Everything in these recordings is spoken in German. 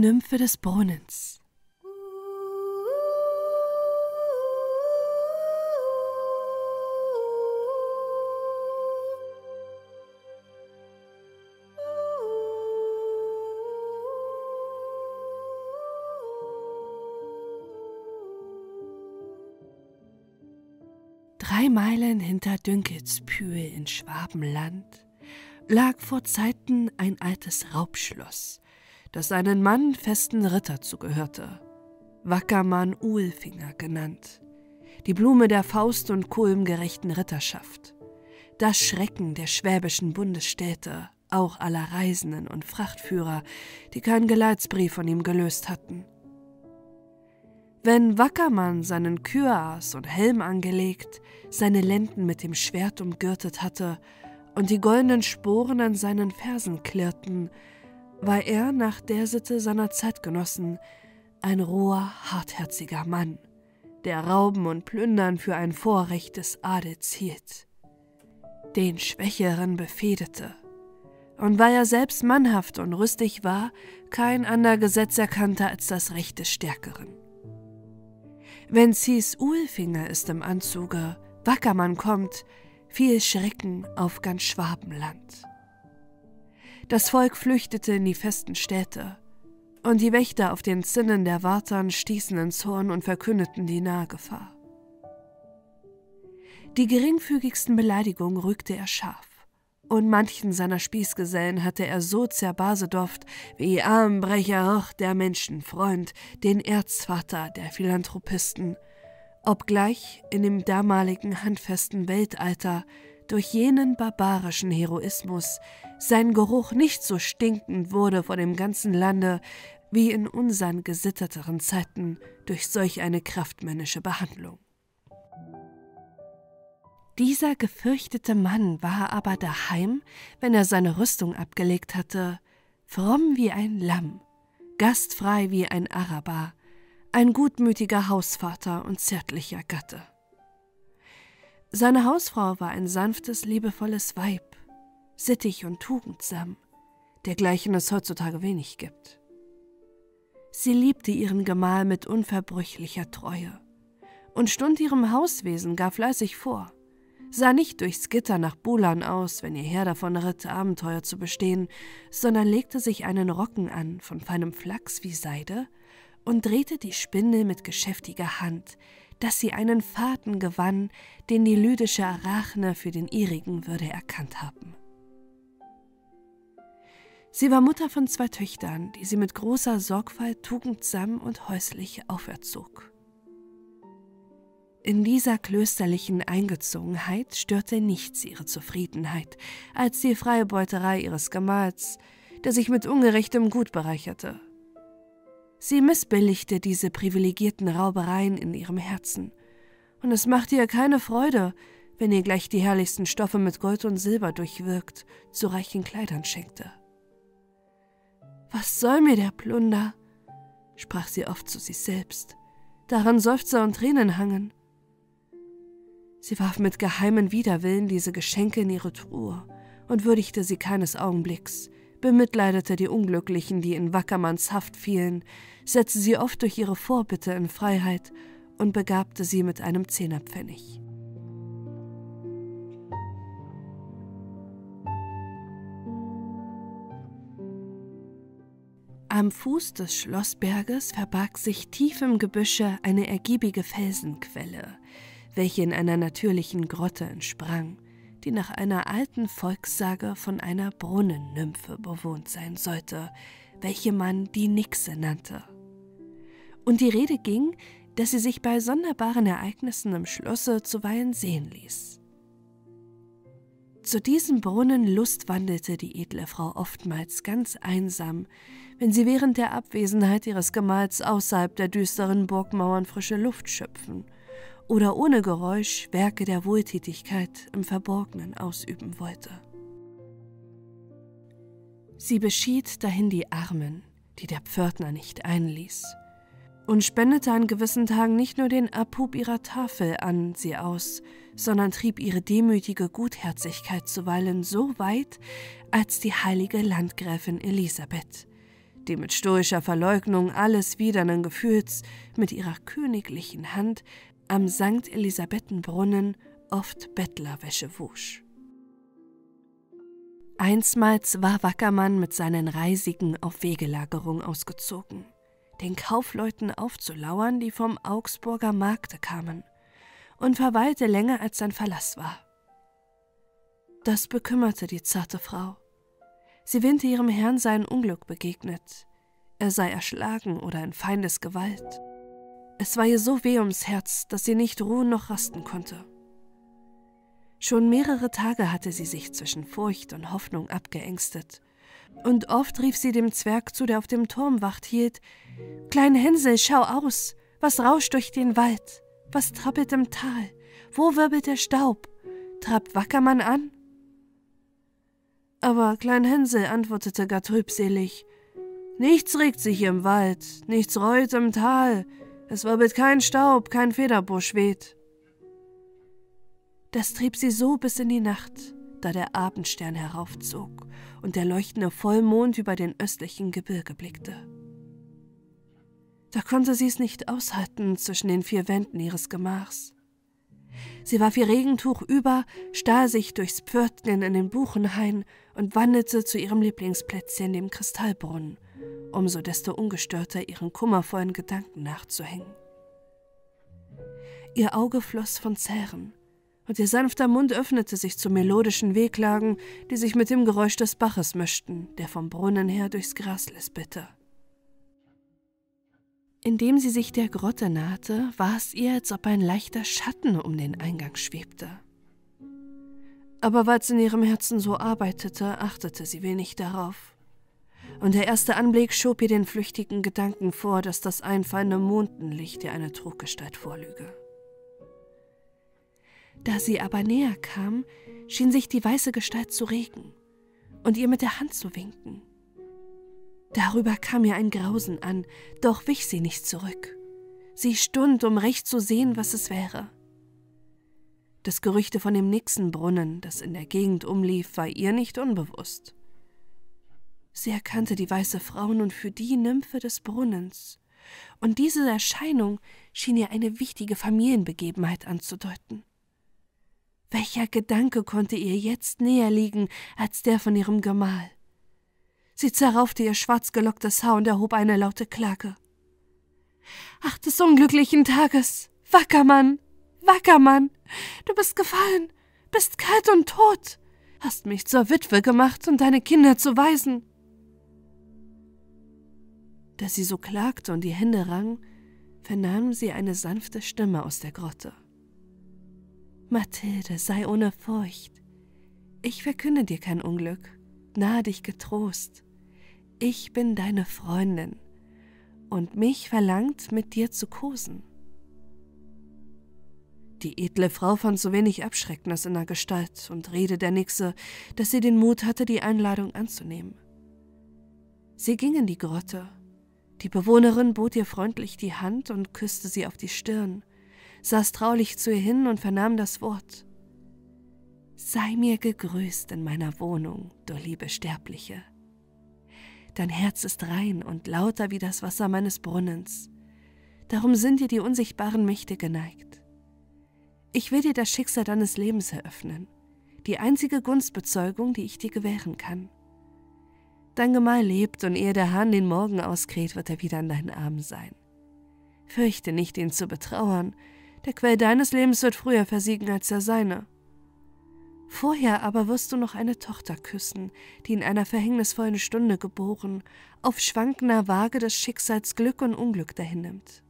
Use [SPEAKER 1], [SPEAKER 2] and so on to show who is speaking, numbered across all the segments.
[SPEAKER 1] Nymphe des Brunnens. Drei Meilen hinter Dünkelspühe in Schwabenland lag vor Zeiten ein altes Raubschloss, das einen mannfesten Ritter zugehörte, Wackermann Uhlfinger genannt, die Blume der Faust- und kulmgerechten Ritterschaft, das Schrecken der schwäbischen Bundesstädte, auch aller Reisenden und Frachtführer, die keinen Geleitsbrief von ihm gelöst hatten. Wenn Wackermann seinen Küraas und Helm angelegt, seine Lenden mit dem Schwert umgürtet hatte und die goldenen Sporen an seinen Fersen klirrten, war er nach der Sitte seiner Zeitgenossen ein roher, hartherziger Mann, der Rauben und Plündern für ein Vorrecht des Adels hielt, den Schwächeren befehdete, und weil er selbst mannhaft und rüstig war, kein ander Gesetz erkannte als das Recht des Stärkeren. Wenn Cies Uhlfinger ist im Anzuge, Wackermann kommt, viel Schrecken auf ganz Schwabenland. Das Volk flüchtete in die festen Städte, und die Wächter auf den Zinnen der Wartern stießen ins Horn und verkündeten die Nahgefahr. Die geringfügigsten Beleidigungen rügte er scharf und manchen seiner Spießgesellen hatte er so zerbasedoft wie Armbrecher hoch der Menschenfreund, den Erzvater der Philanthropisten, obgleich in dem damaligen handfesten Weltalter durch jenen barbarischen Heroismus sein Geruch nicht so stinkend wurde vor dem ganzen Lande wie in unseren gesitterteren Zeiten durch solch eine kraftmännische Behandlung. Dieser gefürchtete Mann war aber daheim, wenn er seine Rüstung abgelegt hatte, fromm wie ein Lamm, gastfrei wie ein Araber, ein gutmütiger Hausvater und zärtlicher Gatte. Seine Hausfrau war ein sanftes, liebevolles Weib, sittig und tugendsam, dergleichen es heutzutage wenig gibt. Sie liebte ihren Gemahl mit unverbrüchlicher Treue und stund ihrem Hauswesen gar fleißig vor sah nicht durchs Gitter nach Bulan aus, wenn ihr Herr davon ritt, Abenteuer zu bestehen, sondern legte sich einen Rocken an von feinem Flachs wie Seide und drehte die Spindel mit geschäftiger Hand, dass sie einen Faden gewann, den die lydische Arachne für den ihrigen würde erkannt haben. Sie war Mutter von zwei Töchtern, die sie mit großer Sorgfalt tugendsam und häuslich auferzog. In dieser klösterlichen Eingezogenheit störte nichts ihre Zufriedenheit, als die Freibeuterei ihres Gemahls, der sich mit ungerechtem Gut bereicherte. Sie missbilligte diese privilegierten Raubereien in ihrem Herzen, und es machte ihr keine Freude, wenn ihr gleich die herrlichsten Stoffe mit Gold und Silber durchwirkt zu reichen Kleidern schenkte. Was soll mir der Plunder? sprach sie oft zu sich selbst. Daran Seufzer und Tränen hangen. Sie warf mit geheimen Widerwillen diese Geschenke in ihre Truhe und würdigte sie keines Augenblicks, bemitleidete die Unglücklichen, die in Wackermanns Haft fielen, setzte sie oft durch ihre Vorbitte in Freiheit und begabte sie mit einem Zehnerpfennig. Am Fuß des Schlossberges verbarg sich tief im Gebüsche eine ergiebige Felsenquelle, welche in einer natürlichen Grotte entsprang, die nach einer alten Volkssage von einer Brunnennymphe bewohnt sein sollte, welche man die Nixe nannte. Und die Rede ging, dass sie sich bei sonderbaren Ereignissen im Schlosse zuweilen sehen ließ. Zu diesem Brunnen lustwandelte die edle Frau oftmals ganz einsam, wenn sie während der Abwesenheit ihres Gemahls außerhalb der düsteren Burgmauern frische Luft schöpfen – oder ohne Geräusch Werke der Wohltätigkeit im Verborgenen ausüben wollte. Sie beschied dahin die Armen, die der Pförtner nicht einließ, und spendete an gewissen Tagen nicht nur den Abhub ihrer Tafel an sie aus, sondern trieb ihre demütige Gutherzigkeit zuweilen so weit, als die heilige Landgräfin Elisabeth, die mit stoischer Verleugnung alles widernden Gefühls mit ihrer königlichen Hand am St. Elisabethenbrunnen oft Bettlerwäsche wusch. Einsmals war Wackermann mit seinen Reisigen auf Wegelagerung ausgezogen, den Kaufleuten aufzulauern, die vom Augsburger Markte kamen, und verweilte länger als sein Verlass war. Das bekümmerte die zarte Frau. Sie windte ihrem Herrn sein Unglück begegnet. Er sei erschlagen oder in Feindes Gewalt. Es war ihr so weh ums Herz, dass sie nicht ruhen noch rasten konnte. Schon mehrere Tage hatte sie sich zwischen Furcht und Hoffnung abgeängstet. Und oft rief sie dem Zwerg zu, der auf dem Turm Wacht hielt: Klein Hänsel, schau aus! Was rauscht durch den Wald? Was trappelt im Tal? Wo wirbelt der Staub? Trabt Wackermann an? Aber Klein Hänsel antwortete gar trübselig: Nichts regt sich im Wald, nichts reut im Tal, es wirbelt kein Staub, kein Federbusch weht. Das trieb sie so bis in die Nacht, da der Abendstern heraufzog und der leuchtende Vollmond über den östlichen Gebirge blickte. Da konnte sie es nicht aushalten zwischen den vier Wänden ihres Gemachs. Sie warf ihr Regentuch über, stahl sich durchs Pförtchen in den Buchenhain und wandelte zu ihrem Lieblingsplätzchen, dem Kristallbrunnen, umso desto ungestörter ihren kummervollen Gedanken nachzuhängen. Ihr Auge floss von Zähren, und ihr sanfter Mund öffnete sich zu melodischen Wehklagen, die sich mit dem Geräusch des Baches mischten, der vom Brunnen her durchs Gras lispelte. Indem sie sich der Grotte nahte, war es ihr, als ob ein leichter Schatten um den Eingang schwebte. Aber weil es in ihrem Herzen so arbeitete, achtete sie wenig darauf. Und der erste Anblick schob ihr den flüchtigen Gedanken vor, dass das einfallende Mondenlicht ihr eine Truggestalt vorlüge. Da sie aber näher kam, schien sich die weiße Gestalt zu regen und ihr mit der Hand zu winken. Darüber kam ihr ein Grausen an, doch wich sie nicht zurück. Sie stund, um recht zu sehen, was es wäre. Das Gerüchte von dem Nixenbrunnen, das in der Gegend umlief, war ihr nicht unbewusst. Sie erkannte die weiße Frau nun für die Nymphe des Brunnens, und diese Erscheinung schien ihr eine wichtige Familienbegebenheit anzudeuten. Welcher Gedanke konnte ihr jetzt näher liegen als der von ihrem Gemahl? Sie zerraufte ihr schwarzgelocktes Haar und erhob eine laute Klage. Ach des unglücklichen Tages! Wackermann! Wackermann! Du bist gefallen, bist kalt und tot, hast mich zur Witwe gemacht und deine Kinder zu Waisen. Da sie so klagte und die Hände rang, vernahm sie eine sanfte Stimme aus der Grotte. Mathilde, sei ohne Furcht. Ich verkünde dir kein Unglück, nahe dich getrost. Ich bin deine Freundin, und mich verlangt, mit dir zu kosen. Die edle Frau fand so wenig Abschrecknis in der Gestalt und Rede der Nixe, dass sie den Mut hatte, die Einladung anzunehmen. Sie ging in die Grotte. Die Bewohnerin bot ihr freundlich die Hand und küsste sie auf die Stirn saß traulich zu ihr hin und vernahm das Wort. Sei mir gegrüßt in meiner Wohnung, du liebe Sterbliche. Dein Herz ist rein und lauter wie das Wasser meines Brunnens. Darum sind dir die unsichtbaren Mächte geneigt. Ich will dir das Schicksal deines Lebens eröffnen, die einzige Gunstbezeugung, die ich dir gewähren kann. Dein Gemahl lebt, und ehe der Hahn den Morgen auskräht, wird er wieder in deinen Armen sein. Fürchte nicht, ihn zu betrauern, der Quell deines Lebens wird früher versiegen als der seine. Vorher aber wirst du noch eine Tochter küssen, die in einer verhängnisvollen Stunde geboren, auf schwankender Waage des Schicksals Glück und Unglück dahinnimmt.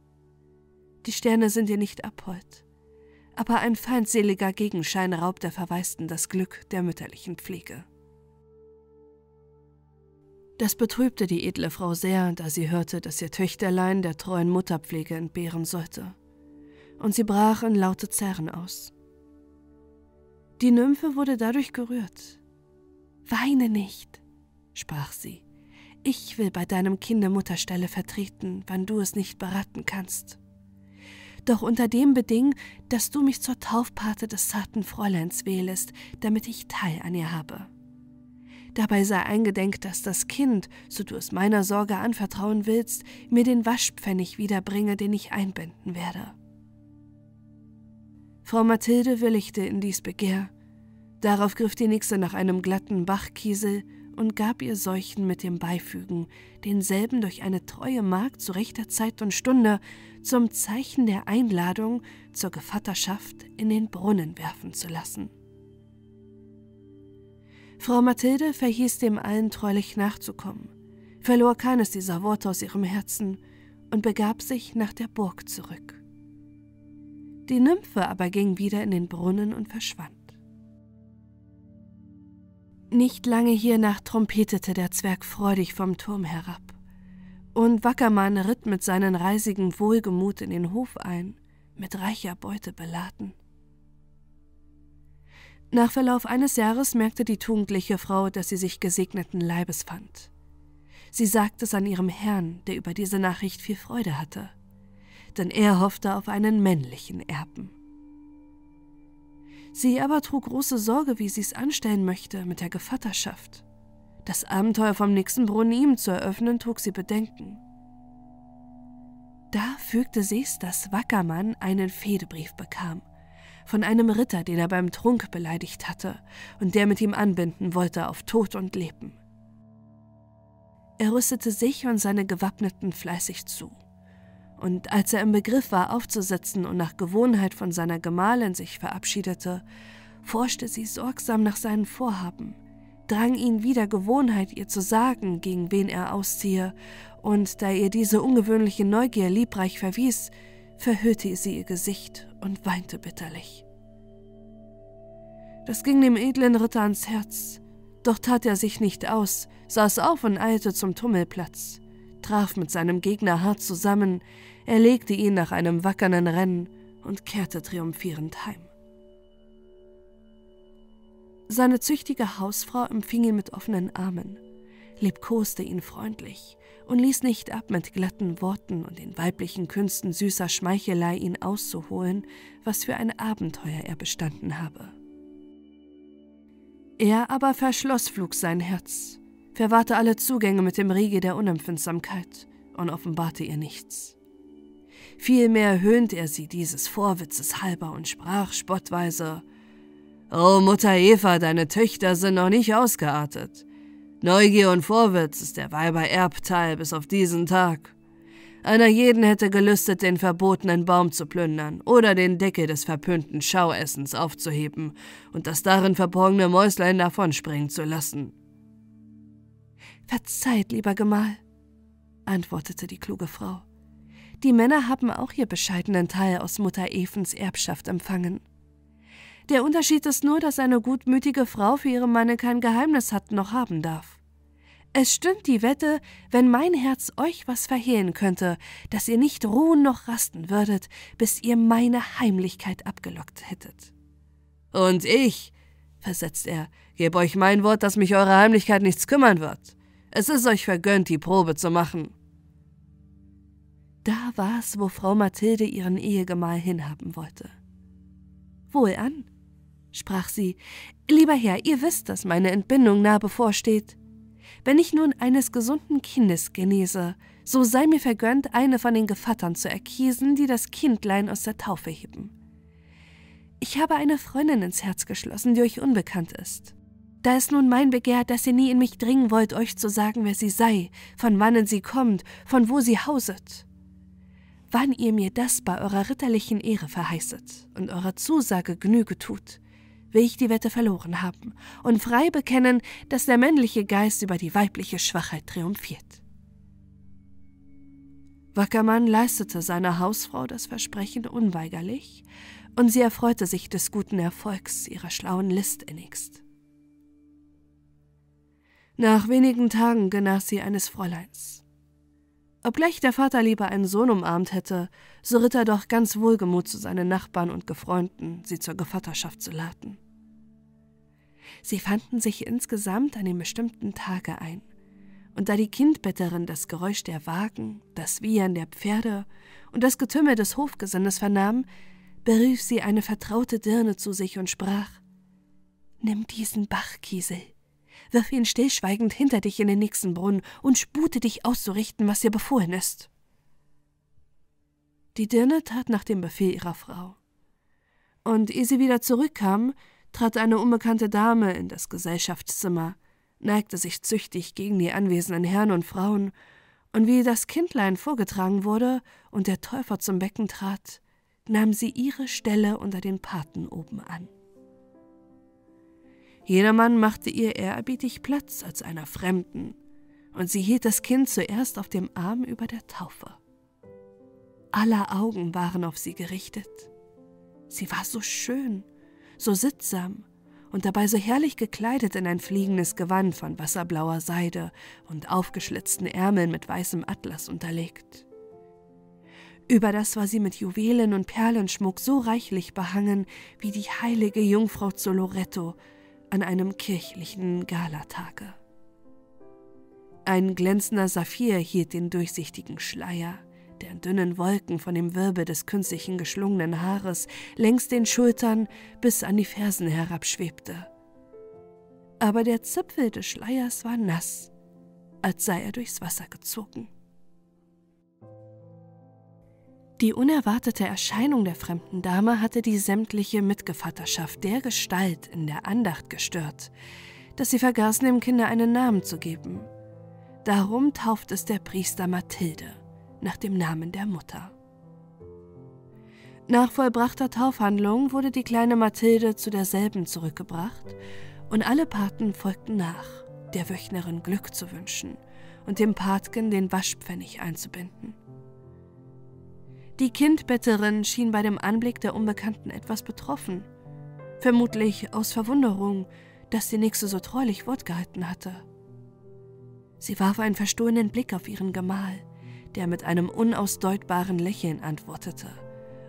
[SPEAKER 1] Die Sterne sind dir nicht abhold, aber ein feindseliger Gegenschein raubt der Verwaisten das Glück der mütterlichen Pflege. Das betrübte die edle Frau sehr, da sie hörte, dass ihr Töchterlein der treuen Mutterpflege entbehren sollte und sie brach in laute Zerren aus. Die Nymphe wurde dadurch gerührt. Weine nicht, sprach sie. Ich will bei deinem Kinde Mutterstelle vertreten, wann du es nicht beraten kannst. Doch unter dem Beding, dass du mich zur Taufpate des zarten Fräuleins wählest, damit ich Teil an ihr habe. Dabei sei eingedenk, dass das Kind, so du es meiner Sorge anvertrauen willst, mir den Waschpfennig wiederbringe, den ich einbinden werde. Frau Mathilde willigte in dies Begehr. Darauf griff die Nixe nach einem glatten Bachkiesel und gab ihr solchen mit dem Beifügen, denselben durch eine treue Magd zu rechter Zeit und Stunde zum Zeichen der Einladung zur Gevatterschaft in den Brunnen werfen zu lassen. Frau Mathilde verhieß dem allen treulich nachzukommen, verlor keines dieser Worte aus ihrem Herzen und begab sich nach der Burg zurück. Die Nymphe aber ging wieder in den Brunnen und verschwand. Nicht lange hiernach trompetete der Zwerg freudig vom Turm herab, und Wackermann ritt mit seinen Reisigen wohlgemut in den Hof ein, mit reicher Beute beladen. Nach Verlauf eines Jahres merkte die tugendliche Frau, dass sie sich gesegneten Leibes fand. Sie sagte es an ihrem Herrn, der über diese Nachricht viel Freude hatte, denn er hoffte auf einen männlichen Erben. Sie aber trug große Sorge, wie sie es anstellen möchte mit der Gevatterschaft. Das Abenteuer vom nächsten Brunnen ihm zu eröffnen, trug sie Bedenken. Da fügte sie's, dass Wackermann einen Fehdebrief bekam, von einem Ritter, den er beim Trunk beleidigt hatte und der mit ihm anbinden wollte auf Tod und Leben. Er rüstete sich und seine Gewappneten fleißig zu und als er im Begriff war, aufzusetzen und nach Gewohnheit von seiner Gemahlin sich verabschiedete, forschte sie sorgsam nach seinen Vorhaben, drang ihn wieder Gewohnheit, ihr zu sagen, gegen wen er ausziehe, und da ihr diese ungewöhnliche Neugier liebreich verwies, verhüllte sie ihr Gesicht und weinte bitterlich. Das ging dem edlen Ritter ans Herz, doch tat er sich nicht aus, saß auf und eilte zum Tummelplatz, traf mit seinem Gegner hart zusammen, er legte ihn nach einem wackernden Rennen und kehrte triumphierend heim. Seine züchtige Hausfrau empfing ihn mit offenen Armen, liebkoste ihn freundlich und ließ nicht ab, mit glatten Worten und den weiblichen Künsten süßer Schmeichelei ihn auszuholen, was für ein Abenteuer er bestanden habe. Er aber verschloss flugs sein Herz, verwahrte alle Zugänge mit dem Riegel der Unempfindsamkeit und offenbarte ihr nichts. Vielmehr höhnte er sie dieses Vorwitzes halber und sprach spottweise O Mutter Eva, deine Töchter sind noch nicht ausgeartet. Neugier und Vorwitz ist der Weiber Erbteil bis auf diesen Tag. Einer jeden hätte gelüstet, den verbotenen Baum zu plündern oder den Deckel des verpönten Schauessens aufzuheben und das darin verborgene Mäuslein davonspringen zu lassen.
[SPEAKER 2] Verzeiht, lieber Gemahl, antwortete die kluge Frau. Die Männer haben auch ihr bescheidenen Teil aus Mutter Evens Erbschaft empfangen. Der Unterschied ist nur, dass eine gutmütige Frau für ihre Manne kein Geheimnis hat noch haben darf. Es stimmt die Wette, wenn mein Herz euch was verhehlen könnte, dass ihr nicht ruhen noch rasten würdet, bis ihr meine Heimlichkeit abgelockt hättet.
[SPEAKER 3] Und ich, versetzt er, gebe euch mein Wort, dass mich eure Heimlichkeit nichts kümmern wird. Es ist euch vergönnt, die Probe zu machen.
[SPEAKER 1] Da war's, wo Frau Mathilde ihren Ehegemahl hinhaben wollte. Wohlan, sprach sie, lieber Herr, ihr wisst, dass meine Entbindung nah bevorsteht. Wenn ich nun eines gesunden Kindes genese, so sei mir vergönnt, eine von den Gevattern zu erkiesen, die das Kindlein aus der Taufe heben. Ich habe eine Freundin ins Herz geschlossen, die euch unbekannt ist. Da ist nun mein Begehr, dass ihr nie in mich dringen wollt, euch zu sagen, wer sie sei, von wannen sie kommt, von wo sie hauset wann ihr mir das bei eurer ritterlichen Ehre verheißet und eurer Zusage Genüge tut, will ich die Wette verloren haben und frei bekennen, dass der männliche Geist über die weibliche Schwachheit triumphiert. Wackermann leistete seiner Hausfrau das Versprechen unweigerlich, und sie erfreute sich des guten Erfolgs ihrer schlauen List innigst. Nach wenigen Tagen genas sie eines Fräuleins, Obgleich der Vater lieber einen Sohn umarmt hätte, so ritt er doch ganz wohlgemut zu seinen Nachbarn und Gefreunden, sie zur Gevatterschaft zu laden. Sie fanden sich insgesamt an dem bestimmten Tage ein, und da die Kindbetterin das Geräusch der Wagen, das Wiehern der Pferde und das Getümmel des Hofgesindes vernahm, berief sie eine vertraute Dirne zu sich und sprach Nimm diesen Bachkiesel, wirf ihn stillschweigend hinter dich in den nächsten Brunnen und spute dich auszurichten, was dir befohlen ist. Die Dirne tat nach dem Befehl ihrer Frau. Und ehe sie wieder zurückkam, trat eine unbekannte Dame in das Gesellschaftszimmer, neigte sich züchtig gegen die anwesenden Herren und Frauen, und wie das Kindlein vorgetragen wurde und der Täufer zum Becken trat, nahm sie ihre Stelle unter den Paten oben an. Jedermann machte ihr ehrerbietig Platz als einer Fremden, und sie hielt das Kind zuerst auf dem Arm über der Taufe. Aller Augen waren auf sie gerichtet. Sie war so schön, so sittsam und dabei so herrlich gekleidet in ein fliegendes Gewand von wasserblauer Seide und aufgeschlitzten Ärmeln mit weißem Atlas unterlegt. Über das war sie mit Juwelen und Perlenschmuck so reichlich behangen wie die heilige Jungfrau zu Loretto an einem kirchlichen Galatage. Ein glänzender Saphir hielt den durchsichtigen Schleier, der in dünnen Wolken von dem Wirbel des künstlichen geschlungenen Haares längs den Schultern bis an die Fersen herabschwebte. Aber der Zipfel des Schleiers war nass, als sei er durchs Wasser gezogen. Die unerwartete Erscheinung der fremden Dame hatte die sämtliche Mitgevatterschaft der Gestalt in der Andacht gestört, dass sie vergaßen, dem Kinder einen Namen zu geben. Darum tauft es der Priester Mathilde nach dem Namen der Mutter. Nach vollbrachter Taufhandlung wurde die kleine Mathilde zu derselben zurückgebracht, und alle Paten folgten nach, der Wöchnerin Glück zu wünschen und dem Patgen den Waschpfennig einzubinden. Die Kindbetterin schien bei dem Anblick der Unbekannten etwas betroffen, vermutlich aus Verwunderung, dass die Nixe so treulich Wort gehalten hatte. Sie warf einen verstohlenen Blick auf ihren Gemahl, der mit einem unausdeutbaren Lächeln antwortete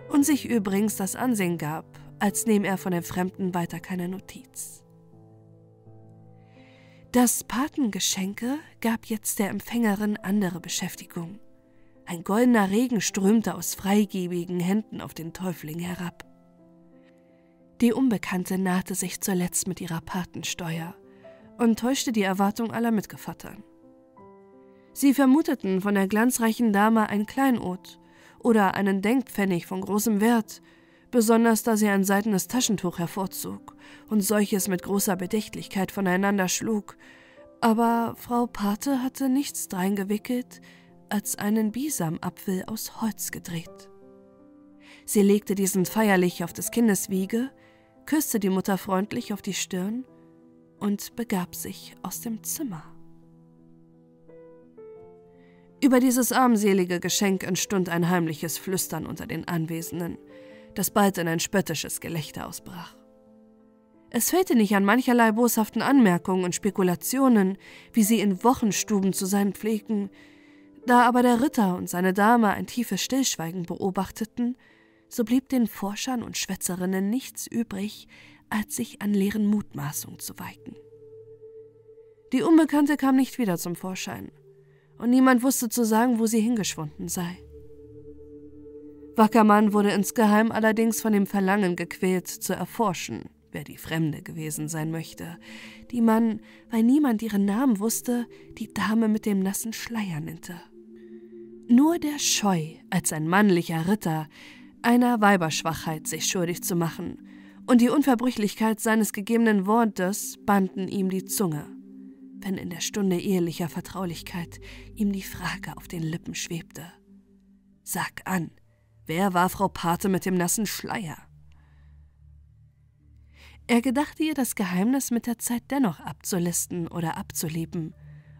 [SPEAKER 1] und sich übrigens das Ansehen gab, als nehme er von den Fremden weiter keine Notiz. Das Patengeschenke gab jetzt der Empfängerin andere Beschäftigung. Ein goldener Regen strömte aus freigebigen Händen auf den Täufling herab. Die Unbekannte nahte sich zuletzt mit ihrer Patensteuer und täuschte die Erwartung aller Mitgevattern. Sie vermuteten von der glanzreichen Dame ein Kleinod oder einen Denkpfennig von großem Wert, besonders da sie ein seidenes Taschentuch hervorzog und solches mit großer Bedächtlichkeit voneinander schlug. Aber Frau Pate hatte nichts dreingewickelt als einen Bisamapfel aus Holz gedreht. Sie legte diesen feierlich auf des Kindes Wiege, küsste die Mutter freundlich auf die Stirn und begab sich aus dem Zimmer. Über dieses armselige Geschenk entstund ein heimliches Flüstern unter den Anwesenden, das bald in ein spöttisches Gelächter ausbrach. Es fehlte nicht an mancherlei boshaften Anmerkungen und Spekulationen, wie sie in Wochenstuben zu sein pflegten, da aber der Ritter und seine Dame ein tiefes Stillschweigen beobachteten, so blieb den Forschern und Schwätzerinnen nichts übrig, als sich an leeren Mutmaßungen zu weiten. Die Unbekannte kam nicht wieder zum Vorschein, und niemand wusste zu sagen, wo sie hingeschwunden sei. Wackermann wurde insgeheim allerdings von dem Verlangen gequält, zu erforschen, wer die Fremde gewesen sein möchte, die man, weil niemand ihren Namen wusste, die Dame mit dem nassen Schleier nannte. Nur der Scheu, als ein männlicher Ritter, einer Weiberschwachheit sich schuldig zu machen, und die Unverbrüchlichkeit seines gegebenen Wortes banden ihm die Zunge wenn in der Stunde ehelicher Vertraulichkeit ihm die Frage auf den Lippen schwebte. Sag an, wer war Frau Pate mit dem nassen Schleier? Er gedachte ihr das Geheimnis mit der Zeit dennoch abzulisten oder abzuleben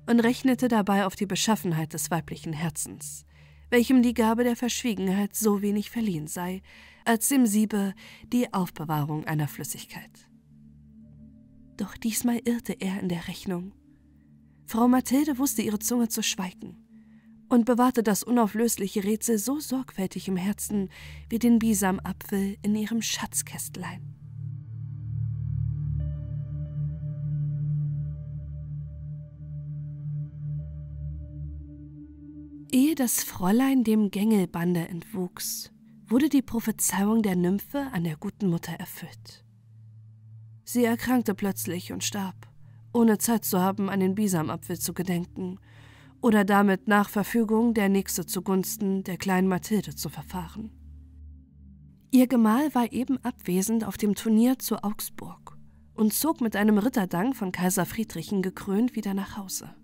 [SPEAKER 1] und rechnete dabei auf die Beschaffenheit des weiblichen Herzens, welchem die Gabe der Verschwiegenheit so wenig verliehen sei, als dem Siebe die Aufbewahrung einer Flüssigkeit. Doch diesmal irrte er in der Rechnung. Frau Mathilde wusste ihre Zunge zu schweigen und bewahrte das unauflösliche Rätsel so sorgfältig im Herzen wie den Bisamapfel in ihrem Schatzkästlein. Ehe das Fräulein dem Gängelbande entwuchs, wurde die Prophezeiung der Nymphe an der guten Mutter erfüllt. Sie erkrankte plötzlich und starb
[SPEAKER 2] ohne Zeit zu haben, an den Bisamapfel zu gedenken oder damit nach Verfügung der Nächste zugunsten der kleinen Mathilde zu verfahren. Ihr Gemahl war eben abwesend auf dem Turnier zu Augsburg und zog mit einem Ritterdank von Kaiser Friedrichen gekrönt wieder nach Hause.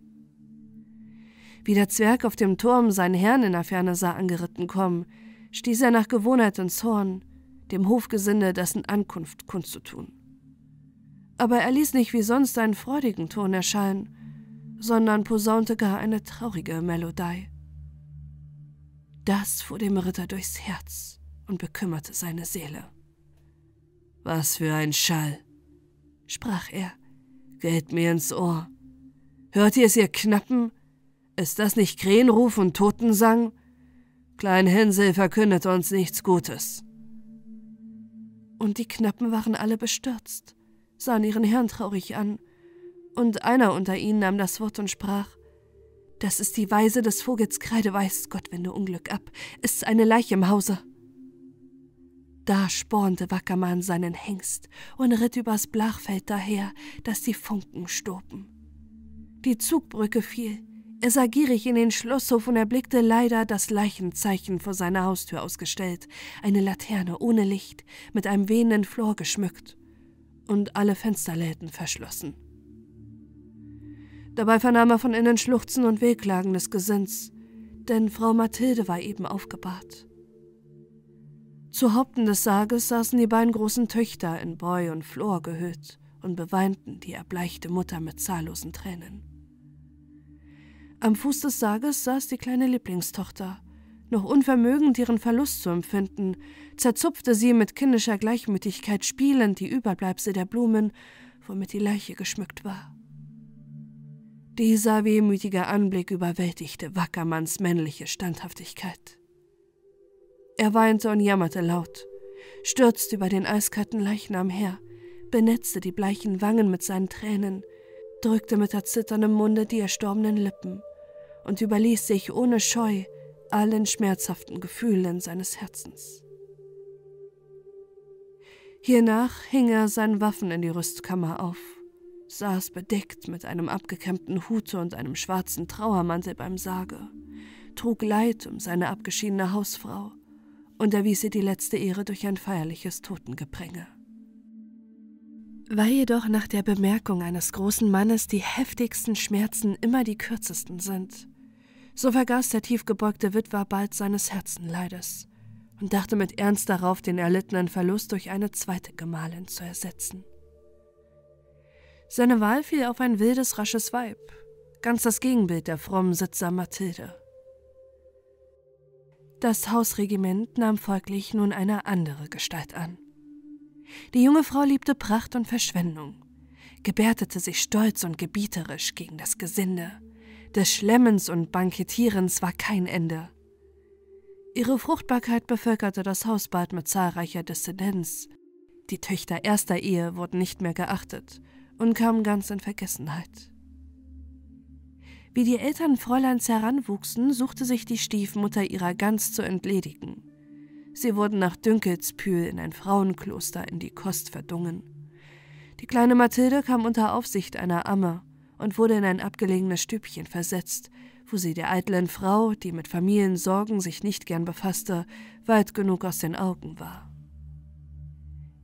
[SPEAKER 2] Wie der Zwerg auf dem Turm seinen Herrn in der Ferne sah angeritten kommen, stieß er nach Gewohnheit ins Horn, dem Hofgesinde dessen Ankunft kundzutun. Aber er ließ nicht wie sonst einen freudigen Ton erschallen, sondern posaunte gar eine traurige Melodie. Das fuhr dem Ritter durchs Herz und bekümmerte seine Seele.
[SPEAKER 3] Was für ein Schall, sprach er, geht mir ins Ohr. Hört ihr es, ihr Knappen? Ist das nicht Krähenruf und Totensang? Klein Hänsel verkündet uns nichts Gutes.
[SPEAKER 2] Und die Knappen waren alle bestürzt, sahen ihren Herrn traurig an und einer unter ihnen nahm das Wort und sprach Das ist die Weise des Vogels Kreideweiß, Gott wende Unglück ab, ist's eine Leiche im Hause. Da spornte Wackermann seinen Hengst und ritt übers Blachfeld daher, dass die Funken stoben. Die Zugbrücke fiel, er sah gierig in den Schlosshof und erblickte leider das Leichenzeichen vor seiner Haustür ausgestellt, eine Laterne ohne Licht, mit einem wehenden Flor geschmückt und alle Fensterläden verschlossen. Dabei vernahm er von innen Schluchzen und Wehklagen des Gesinns, denn Frau Mathilde war eben aufgebahrt. Zu Haupten des Sarges saßen die beiden großen Töchter in Bräu und Flor gehüllt und beweinten die erbleichte Mutter mit zahllosen Tränen. Am Fuß des Sarges saß die kleine Lieblingstochter. Noch unvermögend, ihren Verlust zu empfinden, zerzupfte sie mit kindischer Gleichmütigkeit spielend die Überbleibsel der Blumen, womit die Leiche geschmückt war. Dieser wehmütige Anblick überwältigte Wackermanns männliche Standhaftigkeit. Er weinte und jammerte laut, stürzte über den eiskalten Leichnam her, benetzte die bleichen Wangen mit seinen Tränen, drückte mit erzitterndem Munde die erstorbenen Lippen und überließ sich ohne Scheu allen schmerzhaften Gefühlen seines Herzens. Hiernach hing er seinen Waffen in die Rüstkammer auf saß bedeckt mit einem abgekämmten Hute und einem schwarzen Trauermantel beim Sarge, trug Leid um seine abgeschiedene Hausfrau und erwies ihr die letzte Ehre durch ein feierliches Totengepränge. Weil jedoch nach der Bemerkung eines großen Mannes die heftigsten Schmerzen immer die kürzesten sind, so vergaß der tiefgebeugte Witwer bald seines Herzenleides und dachte mit Ernst darauf, den erlittenen Verlust durch eine zweite Gemahlin zu ersetzen. Seine Wahl fiel auf ein wildes, rasches Weib, ganz das Gegenbild der frommen Sitzer Mathilde. Das Hausregiment nahm folglich nun eine andere Gestalt an. Die junge Frau liebte Pracht und Verschwendung, gebärdete sich stolz und gebieterisch gegen das Gesinde. Des Schlemmens und Bankettierens war kein Ende. Ihre Fruchtbarkeit bevölkerte das Haus bald mit zahlreicher Diszidenz. Die Töchter erster Ehe wurden nicht mehr geachtet und kam ganz in Vergessenheit. Wie die Eltern Fräuleins heranwuchsen, suchte sich die Stiefmutter ihrer ganz zu entledigen. Sie wurden nach Dünkelspühl in ein Frauenkloster in die Kost verdungen. Die kleine Mathilde kam unter Aufsicht einer Amme und wurde in ein abgelegenes Stübchen versetzt, wo sie der eitlen Frau, die mit Familiensorgen sich nicht gern befasste, weit genug aus den Augen war.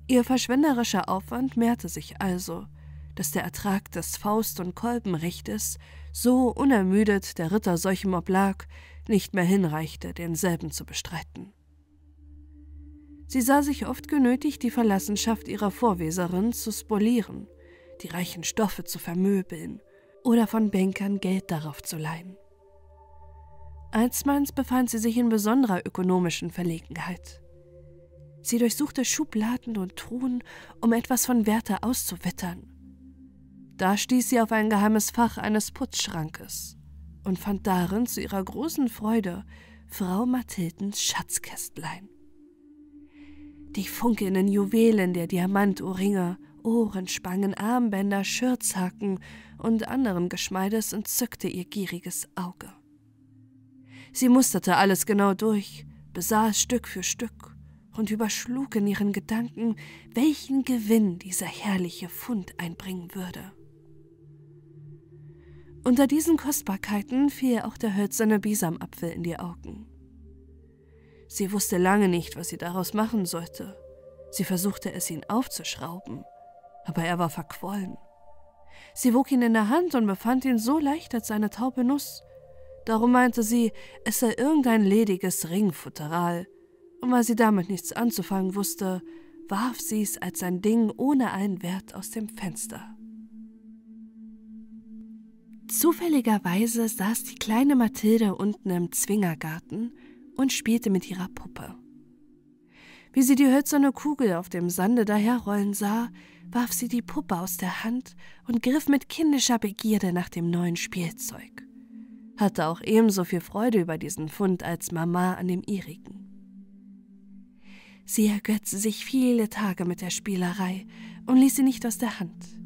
[SPEAKER 2] Ihr verschwenderischer Aufwand mehrte sich also, dass der Ertrag des Faust- und Kolbenrechtes, so unermüdet der Ritter solchem oblag, nicht mehr hinreichte, denselben zu bestreiten. Sie sah sich oft genötigt, die Verlassenschaft ihrer Vorweserin zu spolieren, die reichen Stoffe zu vermöbeln oder von Bankern Geld darauf zu leihen. Einstmals befand sie sich in besonderer ökonomischen Verlegenheit. Sie durchsuchte Schubladen und Truhen, um etwas von Werte auszuwittern da stieß sie auf ein geheimes Fach eines Putzschrankes und fand darin zu ihrer großen Freude Frau Mathildens Schatzkästlein. Die funkelnden Juwelen der Diamantohrringe, Ohrenspangen, Armbänder, Schürzhaken und anderen Geschmeides entzückte ihr gieriges Auge. Sie musterte alles genau durch, besah es Stück für Stück und überschlug in ihren Gedanken, welchen Gewinn dieser herrliche Fund einbringen würde. Unter diesen Kostbarkeiten fiel auch der hölzerne Bisamapfel in die Augen. Sie wusste lange nicht, was sie daraus machen sollte. Sie versuchte es, ihn aufzuschrauben, aber er war verquollen. Sie wog ihn in der Hand und befand ihn so leicht als eine taube Nuss. Darum meinte sie, es sei irgendein lediges Ringfutteral, und weil sie damit nichts anzufangen wusste, warf sie es als ein Ding ohne einen Wert aus dem Fenster. Zufälligerweise saß die kleine Mathilde unten im Zwingergarten und spielte mit ihrer Puppe. Wie sie die hölzerne Kugel auf dem Sande daherrollen sah, warf sie die Puppe aus der Hand und griff mit kindischer Begierde nach dem neuen Spielzeug. Hatte auch ebenso viel Freude über diesen Fund als Mama an dem ihrigen. Sie ergötzte sich viele Tage mit der Spielerei und ließ sie nicht aus der Hand.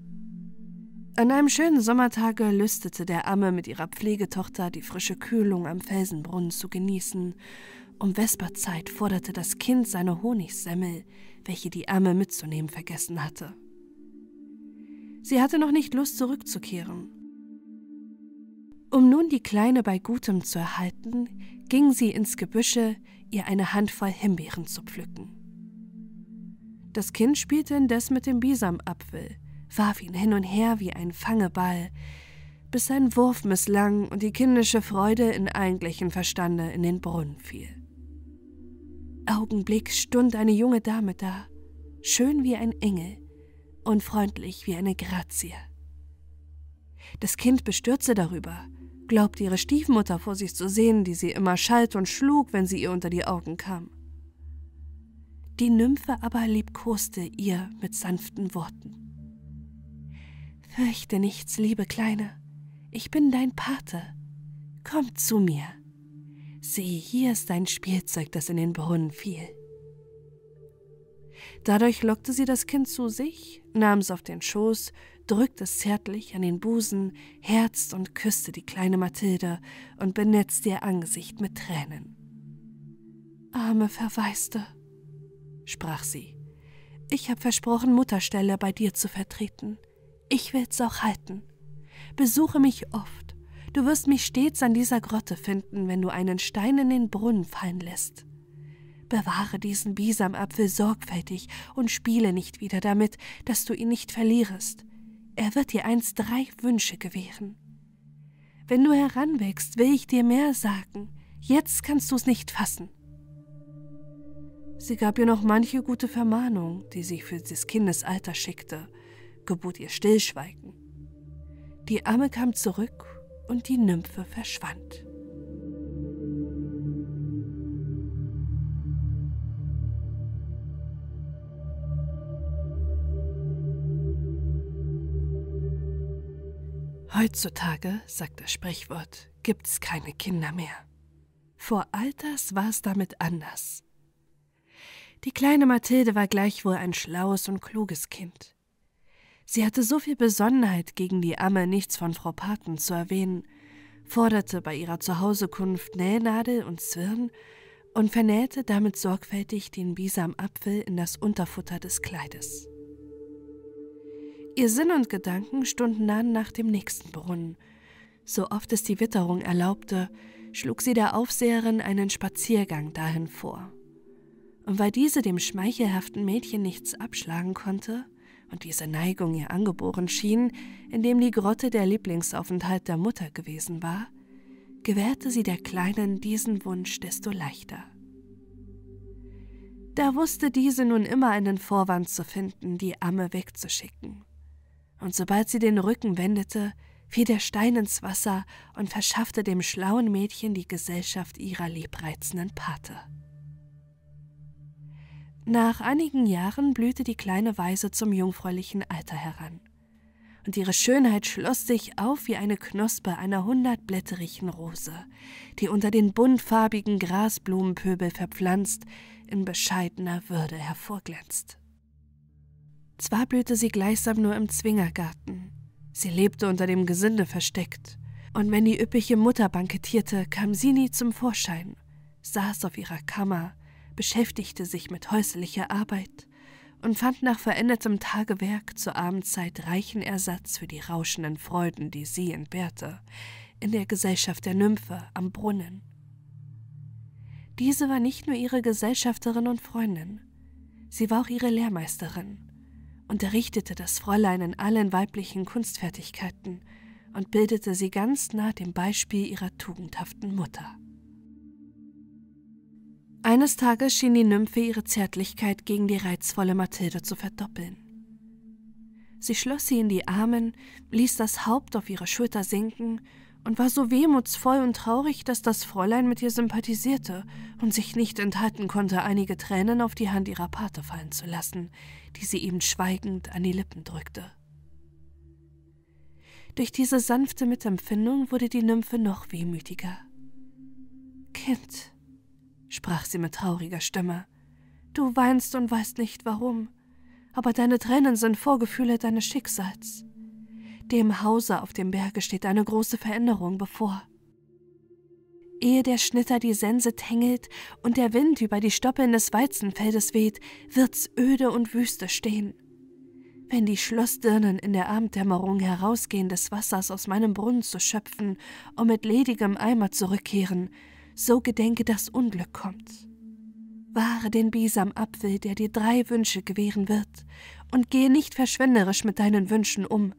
[SPEAKER 2] An einem schönen Sommertage lüstete der Amme mit ihrer Pflegetochter die frische Kühlung am Felsenbrunnen zu genießen. Um Vesperzeit forderte das Kind seine Honigsemmel, welche die Amme mitzunehmen vergessen hatte. Sie hatte noch nicht Lust zurückzukehren. Um nun die Kleine bei Gutem zu erhalten, ging sie ins Gebüsche, ihr eine Handvoll Himbeeren zu pflücken. Das Kind spielte indes mit dem Bisamapfel, warf ihn hin und her wie ein Fangeball, bis sein Wurf misslang und die kindische Freude in eigentlichen Verstande in den Brunnen fiel. Augenblick stund eine junge Dame da, schön wie ein Engel und freundlich wie eine Grazie. Das Kind bestürzte darüber, glaubte ihre Stiefmutter vor sich zu sehen, die sie immer schalt und schlug, wenn sie ihr unter die Augen kam. Die Nymphe aber liebkoste ihr mit sanften Worten. Fürchte nichts, liebe Kleine, ich bin dein Pate. Komm zu mir. Sieh, hier ist dein Spielzeug, das in den Brunnen fiel. Dadurch lockte sie das Kind zu sich, nahm es auf den Schoß, drückte es zärtlich an den Busen, herzt und küsste die kleine Mathilde und benetzte ihr Angesicht mit Tränen. Arme Verwaiste, sprach sie, ich habe versprochen, Mutterstelle bei dir zu vertreten. Ich will's auch halten. Besuche mich oft. Du wirst mich stets an dieser Grotte finden, wenn du einen Stein in den Brunnen fallen lässt. Bewahre diesen Bisamapfel sorgfältig und spiele nicht wieder damit, dass du ihn nicht verlierest. Er wird dir einst drei Wünsche gewähren. Wenn du heranwächst, will ich dir mehr sagen. Jetzt kannst du's nicht fassen. Sie gab ihr noch manche gute Vermahnung, die sie für des Kindes Alter schickte, gebot ihr Stillschweigen. Die Amme kam zurück und die Nymphe verschwand. Heutzutage, sagt das Sprichwort, gibt's keine Kinder mehr. Vor Alters war es damit anders. Die kleine Mathilde war gleichwohl ein schlaues und kluges Kind. Sie hatte so viel Besonnenheit gegen die Amme, nichts von Frau Paten zu erwähnen, forderte bei ihrer Zuhausekunft Nähnadel und Zwirn und vernähte damit sorgfältig den Bisamapfel in das Unterfutter des Kleides. Ihr Sinn und Gedanken stunden an nach dem nächsten Brunnen. So oft es die Witterung erlaubte, schlug sie der Aufseherin einen Spaziergang dahin vor. Und weil diese dem schmeichelhaften Mädchen nichts abschlagen konnte, und diese Neigung ihr angeboren schien, indem die Grotte der Lieblingsaufenthalt der Mutter gewesen war, gewährte sie der Kleinen diesen Wunsch desto leichter. Da wusste diese nun immer einen Vorwand zu finden, die Amme wegzuschicken. Und sobald sie den Rücken wendete, fiel der Stein ins Wasser und verschaffte dem schlauen Mädchen die Gesellschaft ihrer liebreizenden Pate. Nach einigen Jahren blühte die kleine Weise zum jungfräulichen Alter heran. Und ihre Schönheit schloss sich auf wie eine Knospe einer hundertblätterigen Rose, die unter den buntfarbigen Grasblumenpöbel verpflanzt in bescheidener Würde hervorglänzt. Zwar blühte sie gleichsam nur im Zwingergarten, sie lebte unter dem Gesinde versteckt, und wenn die üppige Mutter bankettierte, kam sie nie zum Vorschein, saß auf ihrer Kammer, beschäftigte sich mit häuslicher Arbeit
[SPEAKER 1] und fand nach verendetem Tagewerk zur Abendzeit reichen Ersatz für die rauschenden Freuden, die sie entbehrte, in der Gesellschaft der Nymphe am Brunnen. Diese war nicht nur ihre Gesellschafterin und Freundin, sie war auch ihre Lehrmeisterin, unterrichtete das Fräulein in allen weiblichen Kunstfertigkeiten und bildete sie ganz nah dem Beispiel ihrer tugendhaften Mutter. Eines Tages schien die Nymphe ihre Zärtlichkeit gegen die reizvolle Mathilde zu verdoppeln. Sie schloss sie in die Armen, ließ das Haupt auf ihre Schulter sinken und war so wehmutsvoll und traurig, dass das Fräulein mit ihr sympathisierte und sich nicht enthalten konnte, einige Tränen auf die Hand ihrer Pate fallen zu lassen, die sie ihm schweigend an die Lippen drückte. Durch diese sanfte Mitempfindung wurde die Nymphe noch wehmütiger. Kind, sprach sie mit trauriger Stimme, du weinst und weißt nicht warum, aber deine Tränen sind Vorgefühle deines Schicksals. Dem Hause auf dem Berge steht eine große Veränderung bevor. Ehe der Schnitter die Sense tängelt und der Wind über die Stoppeln des Weizenfeldes weht, wird's öde und wüste stehen. Wenn die Schlossdirnen in der Abenddämmerung herausgehen, des Wassers aus meinem Brunnen zu schöpfen und mit ledigem Eimer zurückkehren, so gedenke, dass Unglück kommt. Wahre den Bisamapfel, der dir drei Wünsche gewähren wird, und gehe nicht verschwenderisch mit deinen Wünschen um.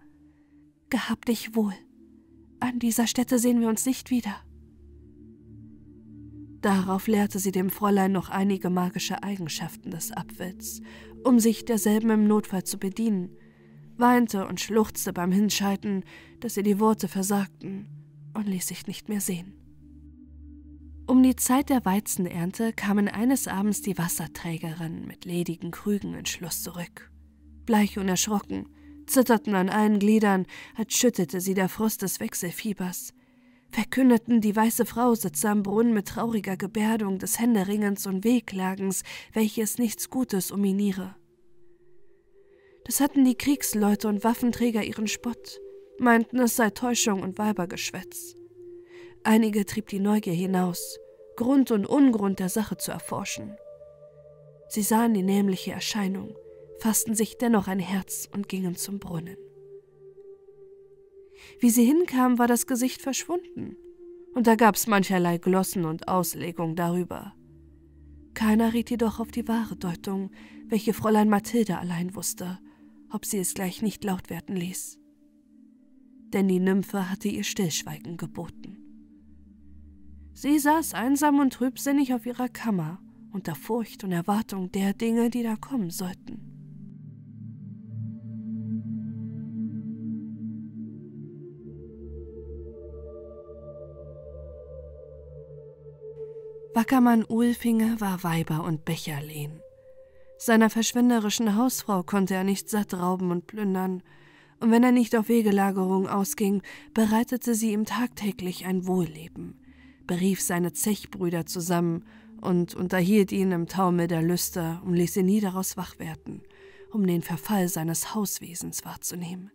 [SPEAKER 1] Gehab dich wohl. An dieser Stätte sehen wir uns nicht wieder. Darauf lehrte sie dem Fräulein noch einige magische Eigenschaften des Apfels, um sich derselben im Notfall zu bedienen, weinte und schluchzte beim Hinscheiden, dass ihr die Worte versagten, und ließ sich nicht mehr sehen. Um die Zeit der Weizenernte kamen eines Abends die Wasserträgerinnen mit ledigen Krügen ins Schloss zurück. Bleich und erschrocken, zitterten an allen Gliedern, als schüttete sie der Frost des Wechselfiebers, verkündeten, die weiße Frau sitze am Brunnen mit trauriger Gebärdung des Händeringens und Wehklagens, welches nichts Gutes uminiere. Das hatten die Kriegsleute und Waffenträger ihren Spott, meinten, es sei Täuschung und Weibergeschwätz. Einige trieb die Neugier hinaus, Grund und Ungrund der Sache zu erforschen. Sie sahen die nämliche Erscheinung, fassten sich dennoch ein Herz und gingen zum Brunnen. Wie sie hinkam, war das Gesicht verschwunden, und da gab's mancherlei Glossen und Auslegung darüber. Keiner riet jedoch auf die wahre Deutung, welche Fräulein Mathilde allein wusste, ob sie es gleich nicht laut werden ließ. Denn die Nymphe hatte ihr Stillschweigen geboten. Sie saß einsam und trübsinnig auf ihrer Kammer, unter Furcht und Erwartung der Dinge, die da kommen sollten. Wackermann Ulfinger war Weiber und Becherlehn. Seiner verschwenderischen Hausfrau konnte er nicht satt rauben und plündern, und wenn er nicht auf Wegelagerung ausging, bereitete sie ihm tagtäglich ein Wohlleben, berief seine Zechbrüder zusammen und unterhielt ihn im Taumel der Lüster und ließ ihn nie daraus wach werden, um den Verfall seines Hauswesens wahrzunehmen.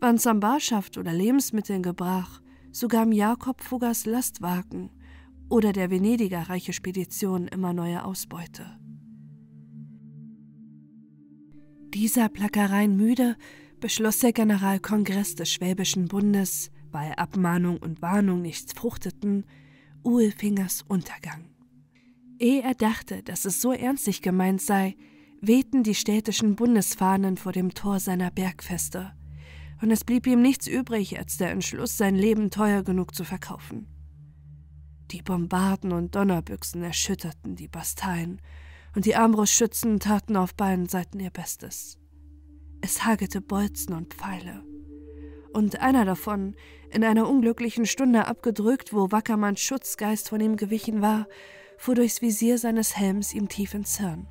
[SPEAKER 1] Wann's am Barschaft oder Lebensmitteln gebrach, so gab Jakob Fuggers Lastwagen oder der Venediger reiche Spedition immer neue Ausbeute. Dieser Plackereien müde beschloss der Generalkongress des Schwäbischen Bundes, weil Abmahnung und Warnung nichts fruchteten, Uhlfingers Untergang. Ehe er dachte, dass es so ernstlich gemeint sei, wehten die städtischen Bundesfahnen vor dem Tor seiner Bergfeste, und es blieb ihm nichts übrig, als der Entschluss, sein Leben teuer genug zu verkaufen. Die Bombarden und Donnerbüchsen erschütterten die Basteien, und die Armbrustschützen taten auf beiden Seiten ihr Bestes. Es hagelte Bolzen und Pfeile. Und einer davon, in einer unglücklichen Stunde abgedrückt, wo Wackermanns Schutzgeist von ihm gewichen war, fuhr durchs Visier seines Helms ihm tief ins Hirn,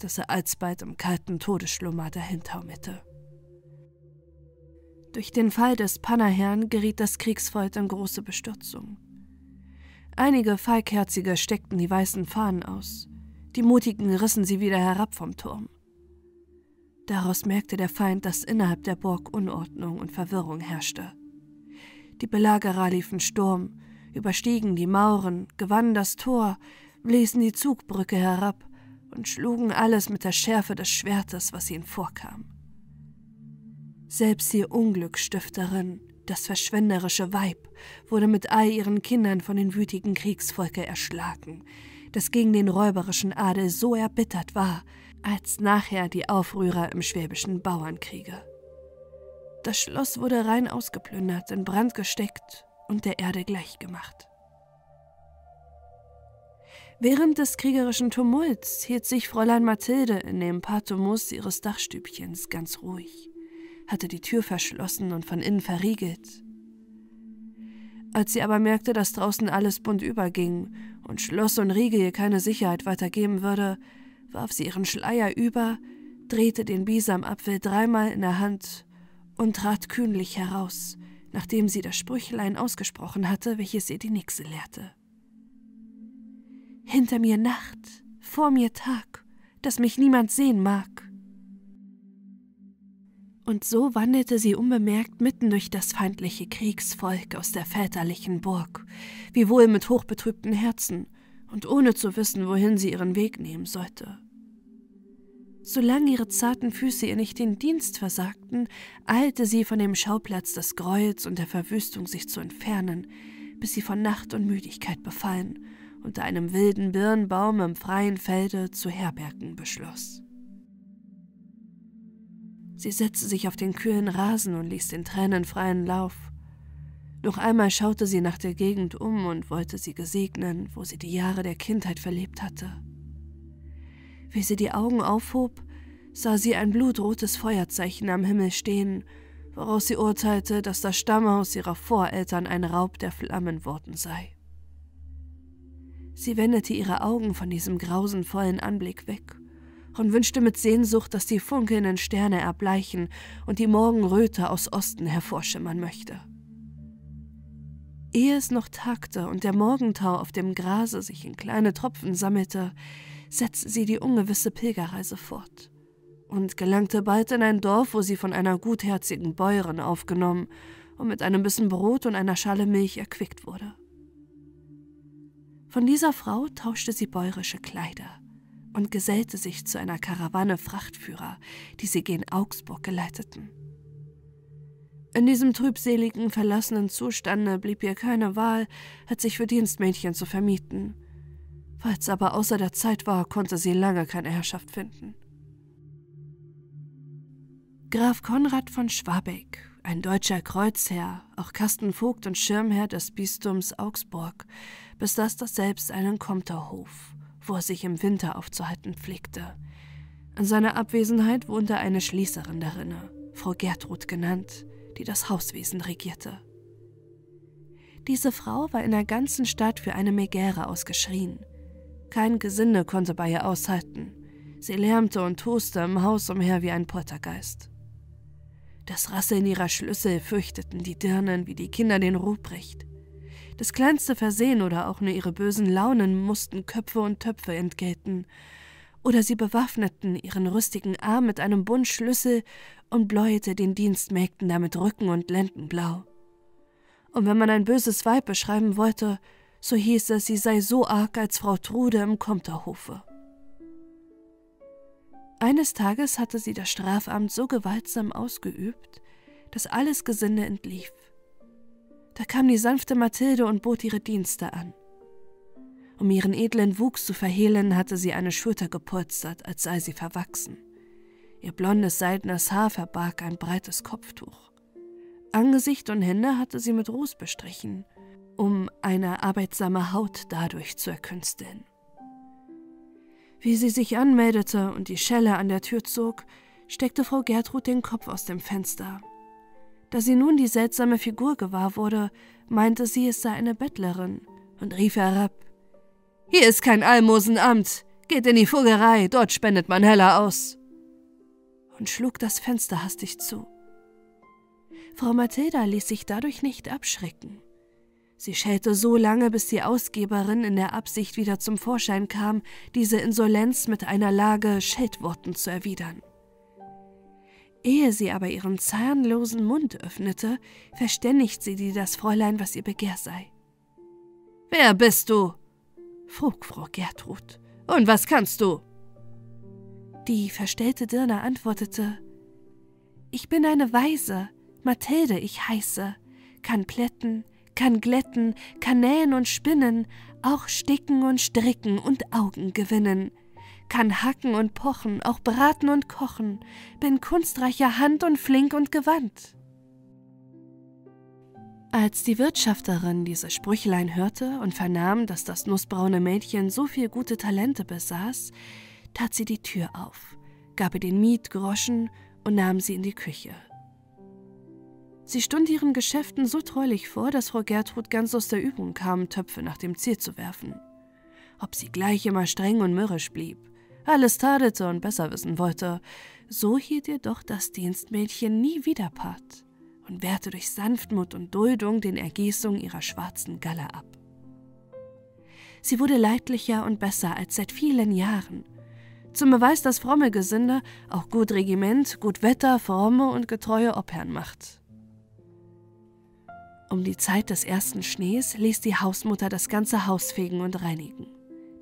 [SPEAKER 1] dass er alsbald im kalten Todesschlummer dahintaumelte. Durch den Fall des Pannerherrn geriet das Kriegsvolk in große Bestürzung. Einige Feigherzige steckten die weißen Fahnen aus, die Mutigen rissen sie wieder herab vom Turm. Daraus merkte der Feind, dass innerhalb der Burg Unordnung und Verwirrung herrschte. Die Belagerer liefen Sturm, überstiegen die Mauren, gewannen das Tor, bliesen die Zugbrücke herab
[SPEAKER 2] und schlugen alles mit der Schärfe des Schwertes, was ihnen vorkam. Selbst die Unglücksstifterin, das verschwenderische Weib, wurde mit all ihren Kindern von den wütigen Kriegsvolke erschlagen, das gegen den räuberischen Adel so erbittert war, als nachher die Aufrührer im schwäbischen Bauernkriege. Das Schloss wurde rein ausgeplündert, in Brand gesteckt und der Erde gleichgemacht. Während des kriegerischen Tumults hielt sich Fräulein Mathilde in dem Pathomus ihres Dachstübchens ganz ruhig, hatte die Tür verschlossen und von innen verriegelt. Als sie aber merkte, dass draußen alles bunt überging und Schloss und Riegel ihr keine Sicherheit weitergeben würde, warf sie ihren Schleier über, drehte den Bisamapfel dreimal in der Hand und trat kühnlich heraus, nachdem sie das Sprüchlein ausgesprochen hatte, welches ihr die Nixe lehrte. Hinter mir Nacht, vor mir Tag, dass mich niemand sehen mag. Und so wandelte sie unbemerkt mitten durch das feindliche Kriegsvolk aus der väterlichen Burg, wiewohl mit hochbetrübten Herzen und ohne zu wissen, wohin sie ihren Weg nehmen sollte. Solange ihre zarten Füße ihr nicht den Dienst versagten, eilte sie von dem Schauplatz des Gräuels und der Verwüstung sich zu entfernen, bis sie von Nacht und Müdigkeit befallen unter einem wilden Birnbaum im freien Felde zu herbergen beschloss. Sie setzte sich auf den kühlen Rasen und ließ den Tränen freien Lauf. Noch einmal schaute sie nach der Gegend um und wollte sie gesegnen, wo sie die Jahre der Kindheit verlebt hatte. Wie sie die Augen aufhob, sah sie ein blutrotes Feuerzeichen am Himmel stehen, woraus sie urteilte, dass das Stammhaus ihrer Voreltern ein Raub der Flammen worden sei. Sie wendete ihre Augen von diesem grausenvollen Anblick weg und wünschte mit Sehnsucht, dass die funkelnden Sterne erbleichen und die Morgenröte aus Osten hervorschimmern möchte. Ehe es noch tagte und der Morgentau auf dem Grase sich in kleine Tropfen sammelte, setzte sie die ungewisse Pilgerreise fort und gelangte bald in ein Dorf, wo sie von einer gutherzigen Bäuerin aufgenommen und mit einem Bissen Brot und einer Schale Milch erquickt wurde. Von dieser Frau tauschte sie bäuerische Kleider und gesellte sich zu einer Karawane Frachtführer, die sie gen Augsburg geleiteten. In diesem trübseligen, verlassenen Zustande blieb ihr keine Wahl, als sich für Dienstmädchen zu vermieten – Falls aber außer der Zeit war, konnte sie lange keine Herrschaft finden. Graf Konrad von Schwabeck, ein deutscher Kreuzherr, auch Kastenvogt und Schirmherr des Bistums Augsburg, besaß daselbst einen Komterhof, wo er sich im Winter aufzuhalten pflegte. In seiner Abwesenheit wohnte eine Schließerin darinne, Frau Gertrud genannt, die das Hauswesen regierte. Diese Frau war in der ganzen Stadt für eine Megäre ausgeschrien, kein Gesinde konnte bei ihr aushalten. Sie lärmte und toste im Haus umher wie ein Poltergeist. Das Rasseln ihrer Schlüssel fürchteten die Dirnen wie die Kinder den Ruprecht. Das kleinste Versehen oder auch nur ihre bösen Launen mussten Köpfe und Töpfe entgelten, oder sie bewaffneten ihren rüstigen Arm mit einem Bund Schlüssel und bläute den Dienstmägden damit Rücken und Lenden blau. Und wenn man ein böses Weib beschreiben wollte, so hieß es, sie sei so arg als Frau Trude im Komterhofe. Eines Tages hatte sie das Strafamt so gewaltsam ausgeübt, dass alles Gesinde entlief. Da kam die sanfte Mathilde und bot ihre Dienste an. Um ihren edlen Wuchs zu verhehlen, hatte sie eine Schulter gepolstert, als sei sie verwachsen. Ihr blondes seidenes Haar verbarg ein breites Kopftuch. Angesicht und Hände hatte sie mit Ruß bestrichen um eine arbeitsame Haut dadurch zu erkünsteln. Wie sie sich anmeldete und die Schelle an der Tür zog, steckte Frau Gertrud den Kopf aus dem Fenster. Da sie nun die seltsame Figur gewahr wurde, meinte sie, es sei eine Bettlerin und rief herab: Hier ist kein Almosenamt! Geht in die Fuggerei, dort spendet man heller aus! und schlug das Fenster hastig zu. Frau Mathilda ließ sich dadurch nicht abschrecken. Sie schellte so lange, bis die Ausgeberin in der Absicht wieder zum Vorschein kam, diese Insolenz mit einer Lage Scheltworten zu erwidern. Ehe sie aber ihren zahnlosen Mund öffnete, verständigt sie die das Fräulein, was ihr Begehr sei. Wer bist du? frug Frau Gertrud. Und was kannst du? Die verstellte Dirne antwortete Ich bin eine Weise, Mathilde ich heiße, kann plätten, kann glätten, kann nähen und spinnen, auch sticken und stricken und Augen gewinnen, kann hacken und pochen, auch braten und kochen, bin kunstreicher Hand und flink und gewandt. Als die Wirtschafterin diese Sprüchlein hörte und vernahm, dass das nussbraune Mädchen so viel gute Talente besaß, tat sie die Tür auf, gab ihr den Mietgroschen und nahm sie in die Küche. Sie stund ihren Geschäften so treulich vor, dass Frau Gertrud ganz aus der Übung kam, Töpfe nach dem Ziel zu werfen. Ob sie gleich immer streng und mürrisch blieb, alles tadelte und besser wissen wollte, so hielt ihr doch das Dienstmädchen nie wieder Part und wehrte durch Sanftmut und Duldung den Ergießungen ihrer schwarzen Galle ab. Sie wurde leidlicher und besser als seit vielen Jahren. Zum Beweis, dass fromme Gesinde auch gut Regiment, gut Wetter, fromme und getreue Opern macht. Um die Zeit des ersten Schnees ließ die Hausmutter das ganze Haus fegen und reinigen,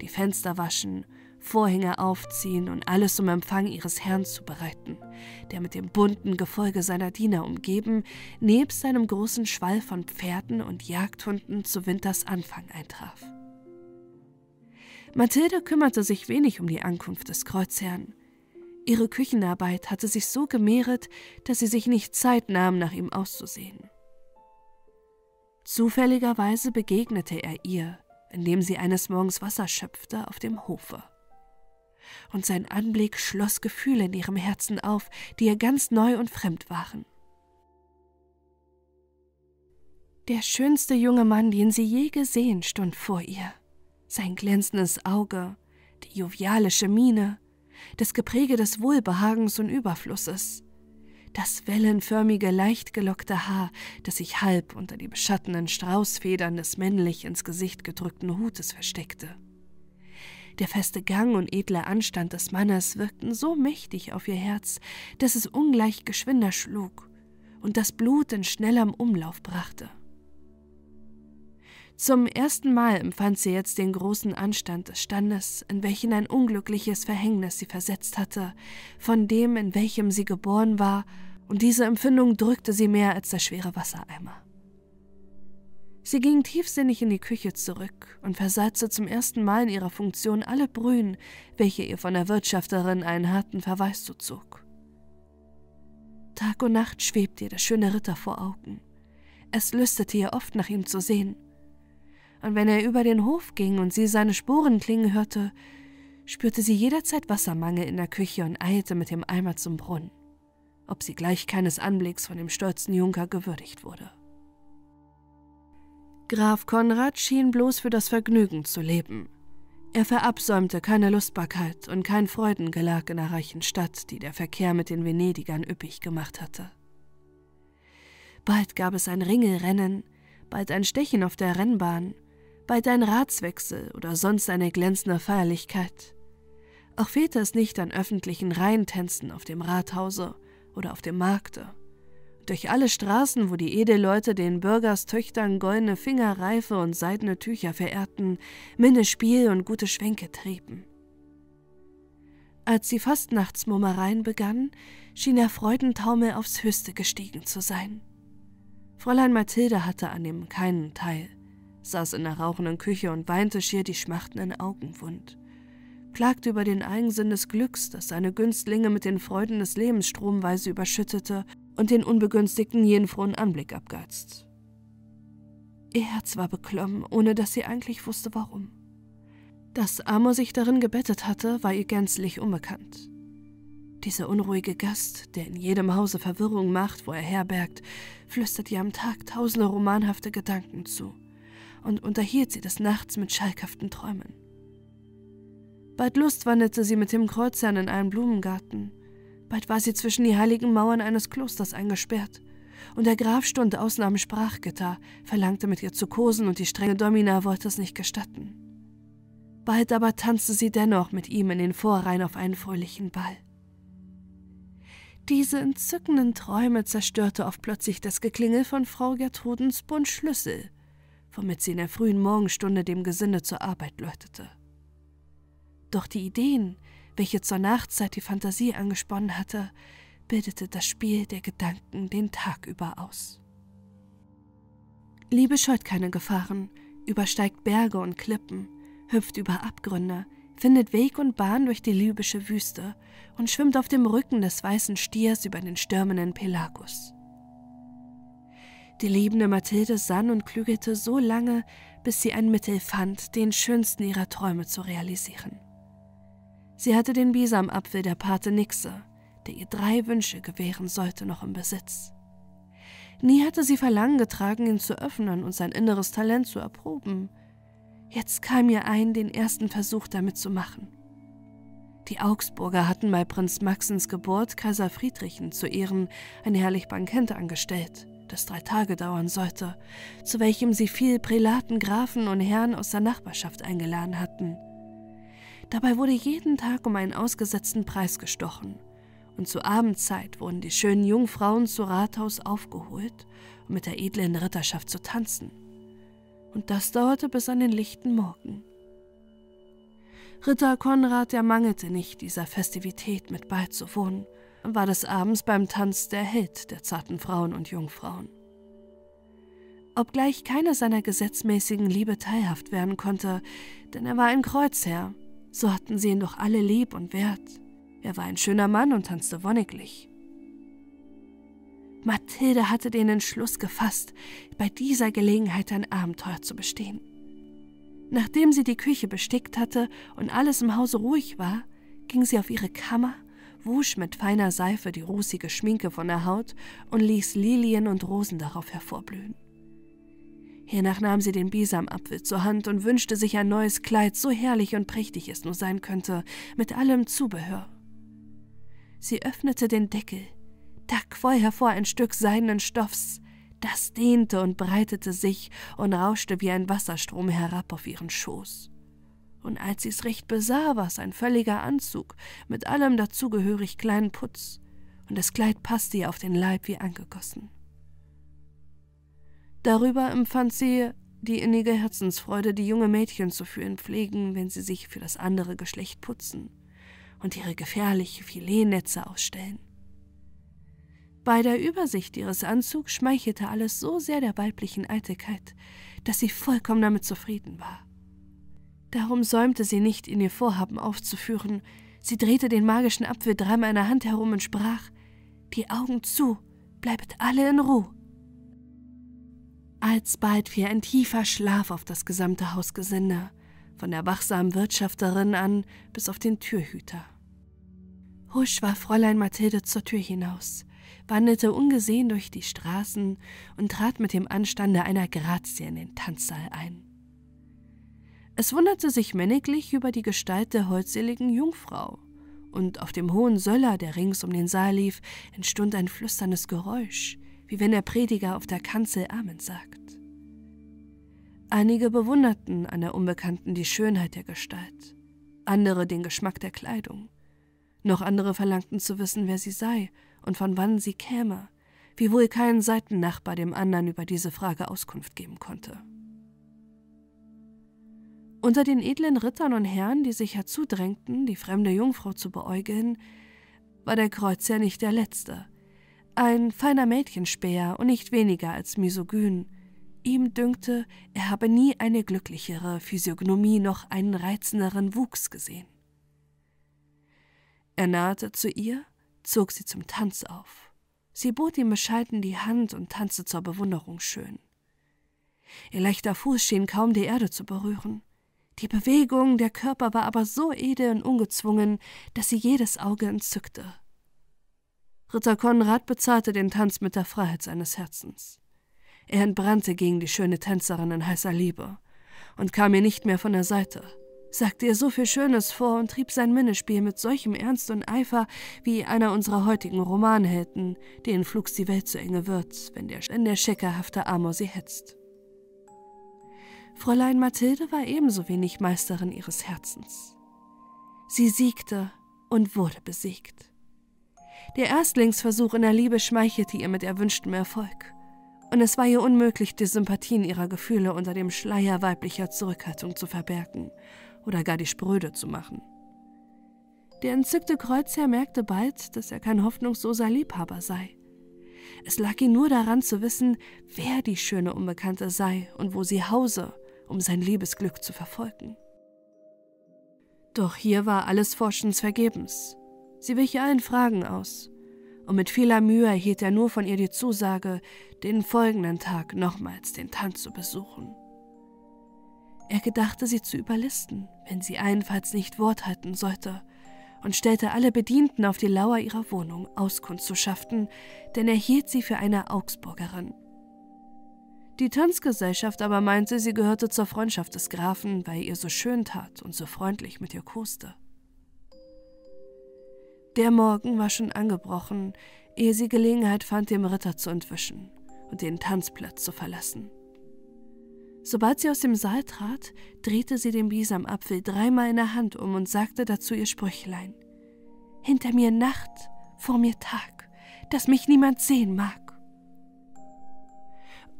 [SPEAKER 2] die Fenster waschen Vorhänge aufziehen und alles zum Empfang ihres Herrn zu bereiten, der mit dem bunten Gefolge seiner Diener umgeben, nebst seinem großen Schwall von Pferden und Jagdhunden zu Winters Anfang eintraf. Mathilde kümmerte sich wenig um die Ankunft des Kreuzherrn. Ihre Küchenarbeit hatte sich so gemehret, dass sie sich nicht Zeit nahm, nach ihm auszusehen. Zufälligerweise begegnete er ihr, indem sie eines Morgens Wasser schöpfte auf dem Hofe und sein Anblick schloss Gefühle in ihrem Herzen auf, die ihr ganz neu und fremd waren. Der schönste junge Mann, den sie je gesehen, stund vor ihr. Sein glänzendes Auge, die jovialische Miene, das Gepräge des Wohlbehagens und Überflusses, das wellenförmige, leicht gelockte Haar, das sich halb unter die beschattenden Straußfedern des männlich ins Gesicht gedrückten Hutes versteckte. Der feste Gang und edle Anstand des Mannes wirkten so mächtig auf ihr Herz, dass es ungleich geschwinder schlug und das Blut in schnellerem Umlauf brachte. Zum ersten Mal empfand sie jetzt den großen Anstand des Standes, in welchen ein unglückliches Verhängnis sie versetzt hatte, von dem, in welchem sie geboren war, und diese Empfindung drückte sie mehr als der schwere Wassereimer. Sie ging tiefsinnig in die Küche zurück und versalzte zum ersten Mal in ihrer Funktion alle Brühen, welche ihr von der Wirtschafterin einen harten Verweis zuzog. Tag und Nacht schwebte ihr der schöne Ritter vor Augen. Es lüstete ihr oft, nach ihm zu sehen. Und wenn er über den Hof ging und sie seine Sporen klingen hörte, spürte sie jederzeit Wassermangel in der Küche und eilte mit dem Eimer zum Brunnen, ob sie gleich keines Anblicks von dem stolzen Junker gewürdigt wurde. Graf Konrad schien bloß für das Vergnügen zu leben. Er verabsäumte keine Lustbarkeit und kein Freudengelag in der reichen Stadt, die der Verkehr mit den Venedigern üppig gemacht hatte. Bald gab es ein Ringelrennen, bald ein Stechen auf der Rennbahn, bald ein Ratswechsel oder sonst eine glänzende Feierlichkeit. Auch fehlte es nicht an öffentlichen Reihentänzen auf dem Rathause oder auf dem Markte durch alle Straßen, wo die Edelleute den Bürgerstöchtern goldene Fingerreife und seidene Tücher verehrten, Minnespiel und gute Schwänke trieben. Als die Fastnachtsmummereien begannen, schien der Freudentaumel aufs Höchste gestiegen zu sein. Fräulein Mathilde hatte an dem keinen Teil, saß in der rauchenden Küche und weinte schier die schmachtenden Augen wund, klagte über den Eigensinn des Glücks, das seine Günstlinge mit den Freuden des Lebens stromweise überschüttete und den Unbegünstigten jeden frohen Anblick abgeizt. Ihr Herz war beklommen, ohne dass sie eigentlich wusste, warum. Dass Amor sich darin gebettet hatte, war ihr gänzlich unbekannt. Dieser unruhige Gast, der in jedem Hause Verwirrung macht, wo er herbergt, flüstert ihr am Tag tausende romanhafte Gedanken zu und unterhielt sie des Nachts mit schalkhaften Träumen. Bald lustwanderte sie mit dem Kreuzherrn in einen Blumengarten, Bald war sie zwischen die heiligen Mauern eines Klosters eingesperrt. Und der Graf stund außen Sprachgitter, verlangte mit ihr zu kosen und die strenge Domina wollte es nicht gestatten. Bald aber tanzte sie dennoch mit ihm in den Vorreihen auf einen fröhlichen Ball. Diese entzückenden Träume zerstörte oft plötzlich das Geklingel von Frau Gertrudens Bundschlüssel, womit sie in der frühen Morgenstunde dem Gesinde zur Arbeit läutete. Doch die Ideen, welche zur Nachtzeit die Fantasie angesponnen hatte, bildete das Spiel der Gedanken den Tag über aus. Liebe scheut keine Gefahren, übersteigt Berge und Klippen, hüpft über Abgründe, findet Weg und Bahn durch die libysche Wüste und schwimmt auf dem Rücken des weißen Stiers über den stürmenden Pelagus. Die liebende Mathilde sann und klügelte so lange, bis sie ein Mittel fand, den schönsten ihrer Träume zu realisieren. Sie hatte den Bisamapfel der Pate Nixe, der ihr drei Wünsche gewähren sollte, noch im Besitz. Nie hatte sie Verlangen getragen, ihn zu öffnen und sein inneres Talent zu erproben. Jetzt kam ihr ein, den ersten Versuch damit zu machen. Die Augsburger hatten bei Prinz Maxens Geburt Kaiser Friedrichen zu Ehren ein herrlich Bankett angestellt, das drei Tage dauern sollte, zu welchem sie viel Prälaten, Grafen und Herren aus der Nachbarschaft eingeladen hatten. Dabei wurde jeden Tag um einen ausgesetzten Preis gestochen, und zur Abendzeit wurden die schönen Jungfrauen zu Rathaus aufgeholt, um mit der edlen Ritterschaft zu tanzen. Und das dauerte bis an den lichten Morgen. Ritter Konrad ermangelte nicht, dieser Festivität mit beizuwohnen war des Abends beim Tanz der Held der zarten Frauen und Jungfrauen. Obgleich keiner seiner gesetzmäßigen Liebe teilhaft werden konnte, denn er war ein Kreuzherr, so hatten sie ihn doch alle lieb und wert. Er war ein schöner Mann und tanzte wonniglich. Mathilde hatte den Entschluss gefasst, bei dieser Gelegenheit ein Abenteuer zu bestehen. Nachdem sie die Küche bestickt hatte und alles im Hause ruhig war, ging sie auf ihre Kammer, wusch mit feiner Seife die rußige Schminke von der Haut und ließ Lilien und Rosen darauf hervorblühen. Hiernach nahm sie den Bisamapfel zur Hand und wünschte sich ein neues Kleid, so herrlich und prächtig es nur sein könnte, mit allem Zubehör. Sie öffnete den Deckel, da quoll hervor ein Stück seidenen Stoffs, das dehnte und breitete sich und rauschte wie ein Wasserstrom herab auf ihren Schoß. Und als sie's recht besah, war's ein völliger Anzug, mit allem dazugehörig kleinen Putz, und das Kleid passte ihr auf den Leib wie angegossen. Darüber empfand sie die innige Herzensfreude, die junge Mädchen zu führen pflegen, wenn sie sich für das andere Geschlecht putzen und ihre gefährliche Filetnetze ausstellen. Bei der Übersicht ihres Anzugs schmeichelte alles so sehr der weiblichen Eitelkeit, dass sie vollkommen damit zufrieden war. Darum säumte sie nicht, in ihr Vorhaben aufzuführen. Sie drehte den magischen Apfel dreimal in der Hand herum und sprach: Die Augen zu, bleibet alle in Ruhe. Alsbald fiel ein tiefer Schlaf auf das gesamte Hausgesinde, von der wachsamen Wirtschafterin an bis auf den Türhüter. Husch war Fräulein Mathilde zur Tür hinaus wanderte ungesehen durch die Straßen und trat mit dem Anstande einer Grazie in den Tanzsaal ein. Es wunderte sich männiglich über die Gestalt der holdseligen Jungfrau, und auf dem hohen Söller, der rings um den Saal lief, entstund ein flüsterndes Geräusch, wie wenn der Prediger auf der Kanzel Amen sagt. Einige bewunderten an der Unbekannten die Schönheit der Gestalt, andere den Geschmack der Kleidung, noch andere verlangten zu wissen, wer sie sei und von wann sie käme, wiewohl kein Seitennachbar dem anderen über diese Frage Auskunft geben konnte. Unter den edlen Rittern und Herren, die sich herzudrängten, die fremde Jungfrau zu beäugeln, war der Kreuzherr nicht der Letzte. Ein feiner Mädchenspäher und nicht weniger als misogyn. Ihm dünkte, er habe nie eine glücklichere Physiognomie noch einen reizenderen Wuchs gesehen. Er nahte zu ihr zog sie zum Tanz auf. Sie bot ihm bescheiden die Hand und tanzte zur Bewunderung schön. Ihr leichter Fuß schien kaum die Erde zu berühren. Die Bewegung, der Körper war aber so edel und ungezwungen, dass sie jedes Auge entzückte. Ritter Konrad bezahlte den Tanz mit der Freiheit seines Herzens. Er entbrannte gegen die schöne Tänzerin in heißer Liebe und kam ihr nicht mehr von der Seite sagte ihr so viel Schönes vor und trieb sein Minnespiel mit solchem Ernst und Eifer wie einer unserer heutigen Romanhelden, denen flugs die Welt zu enge wird, wenn der, wenn der scheckerhafte Amor sie hetzt. Fräulein Mathilde war ebenso wenig Meisterin ihres Herzens. Sie siegte und wurde besiegt. Der Erstlingsversuch in der Liebe schmeichelte ihr mit erwünschtem Erfolg, und es war ihr unmöglich, die Sympathien ihrer Gefühle unter dem Schleier weiblicher Zurückhaltung zu verbergen oder gar die Spröde zu machen. Der entzückte Kreuzherr merkte bald, dass er kein hoffnungsloser Liebhaber sei. Es lag ihm nur daran zu wissen, wer die schöne Unbekannte sei und wo sie hause, um sein Liebesglück zu verfolgen. Doch hier war alles Forschens vergebens. Sie wich allen Fragen aus, und mit vieler Mühe erhielt er nur von ihr die Zusage, den folgenden Tag nochmals den Tanz zu besuchen. Er gedachte sie zu überlisten, wenn sie allenfalls nicht Wort halten sollte, und stellte alle Bedienten auf die Lauer ihrer Wohnung, Auskunft zu schaffen, denn er hielt sie für eine Augsburgerin. Die Tanzgesellschaft aber meinte, sie gehörte zur Freundschaft des Grafen, weil er ihr so schön tat und so freundlich mit ihr koste. Der Morgen war schon angebrochen, ehe sie Gelegenheit fand, dem Ritter zu entwischen und den Tanzplatz zu verlassen. Sobald sie aus dem Saal trat, drehte sie den Bisamapfel dreimal in der Hand um und sagte dazu ihr Sprüchlein. Hinter mir Nacht, vor mir Tag, dass mich niemand sehen mag.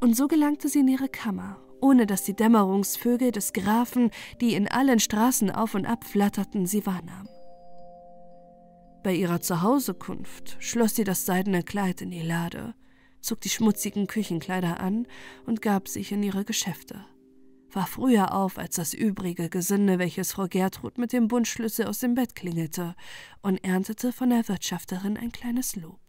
[SPEAKER 2] Und so gelangte sie in ihre Kammer, ohne dass die Dämmerungsvögel des Grafen, die in allen Straßen auf und ab flatterten, sie wahrnahm. Bei ihrer Zuhausekunft schloss sie das seidene Kleid in die Lade zog die schmutzigen Küchenkleider an und gab sich in ihre Geschäfte. War früher auf als das übrige Gesinde, welches Frau Gertrud mit dem Bundschlüssel aus dem Bett klingelte, und erntete von der Wirtschafterin ein kleines Lob.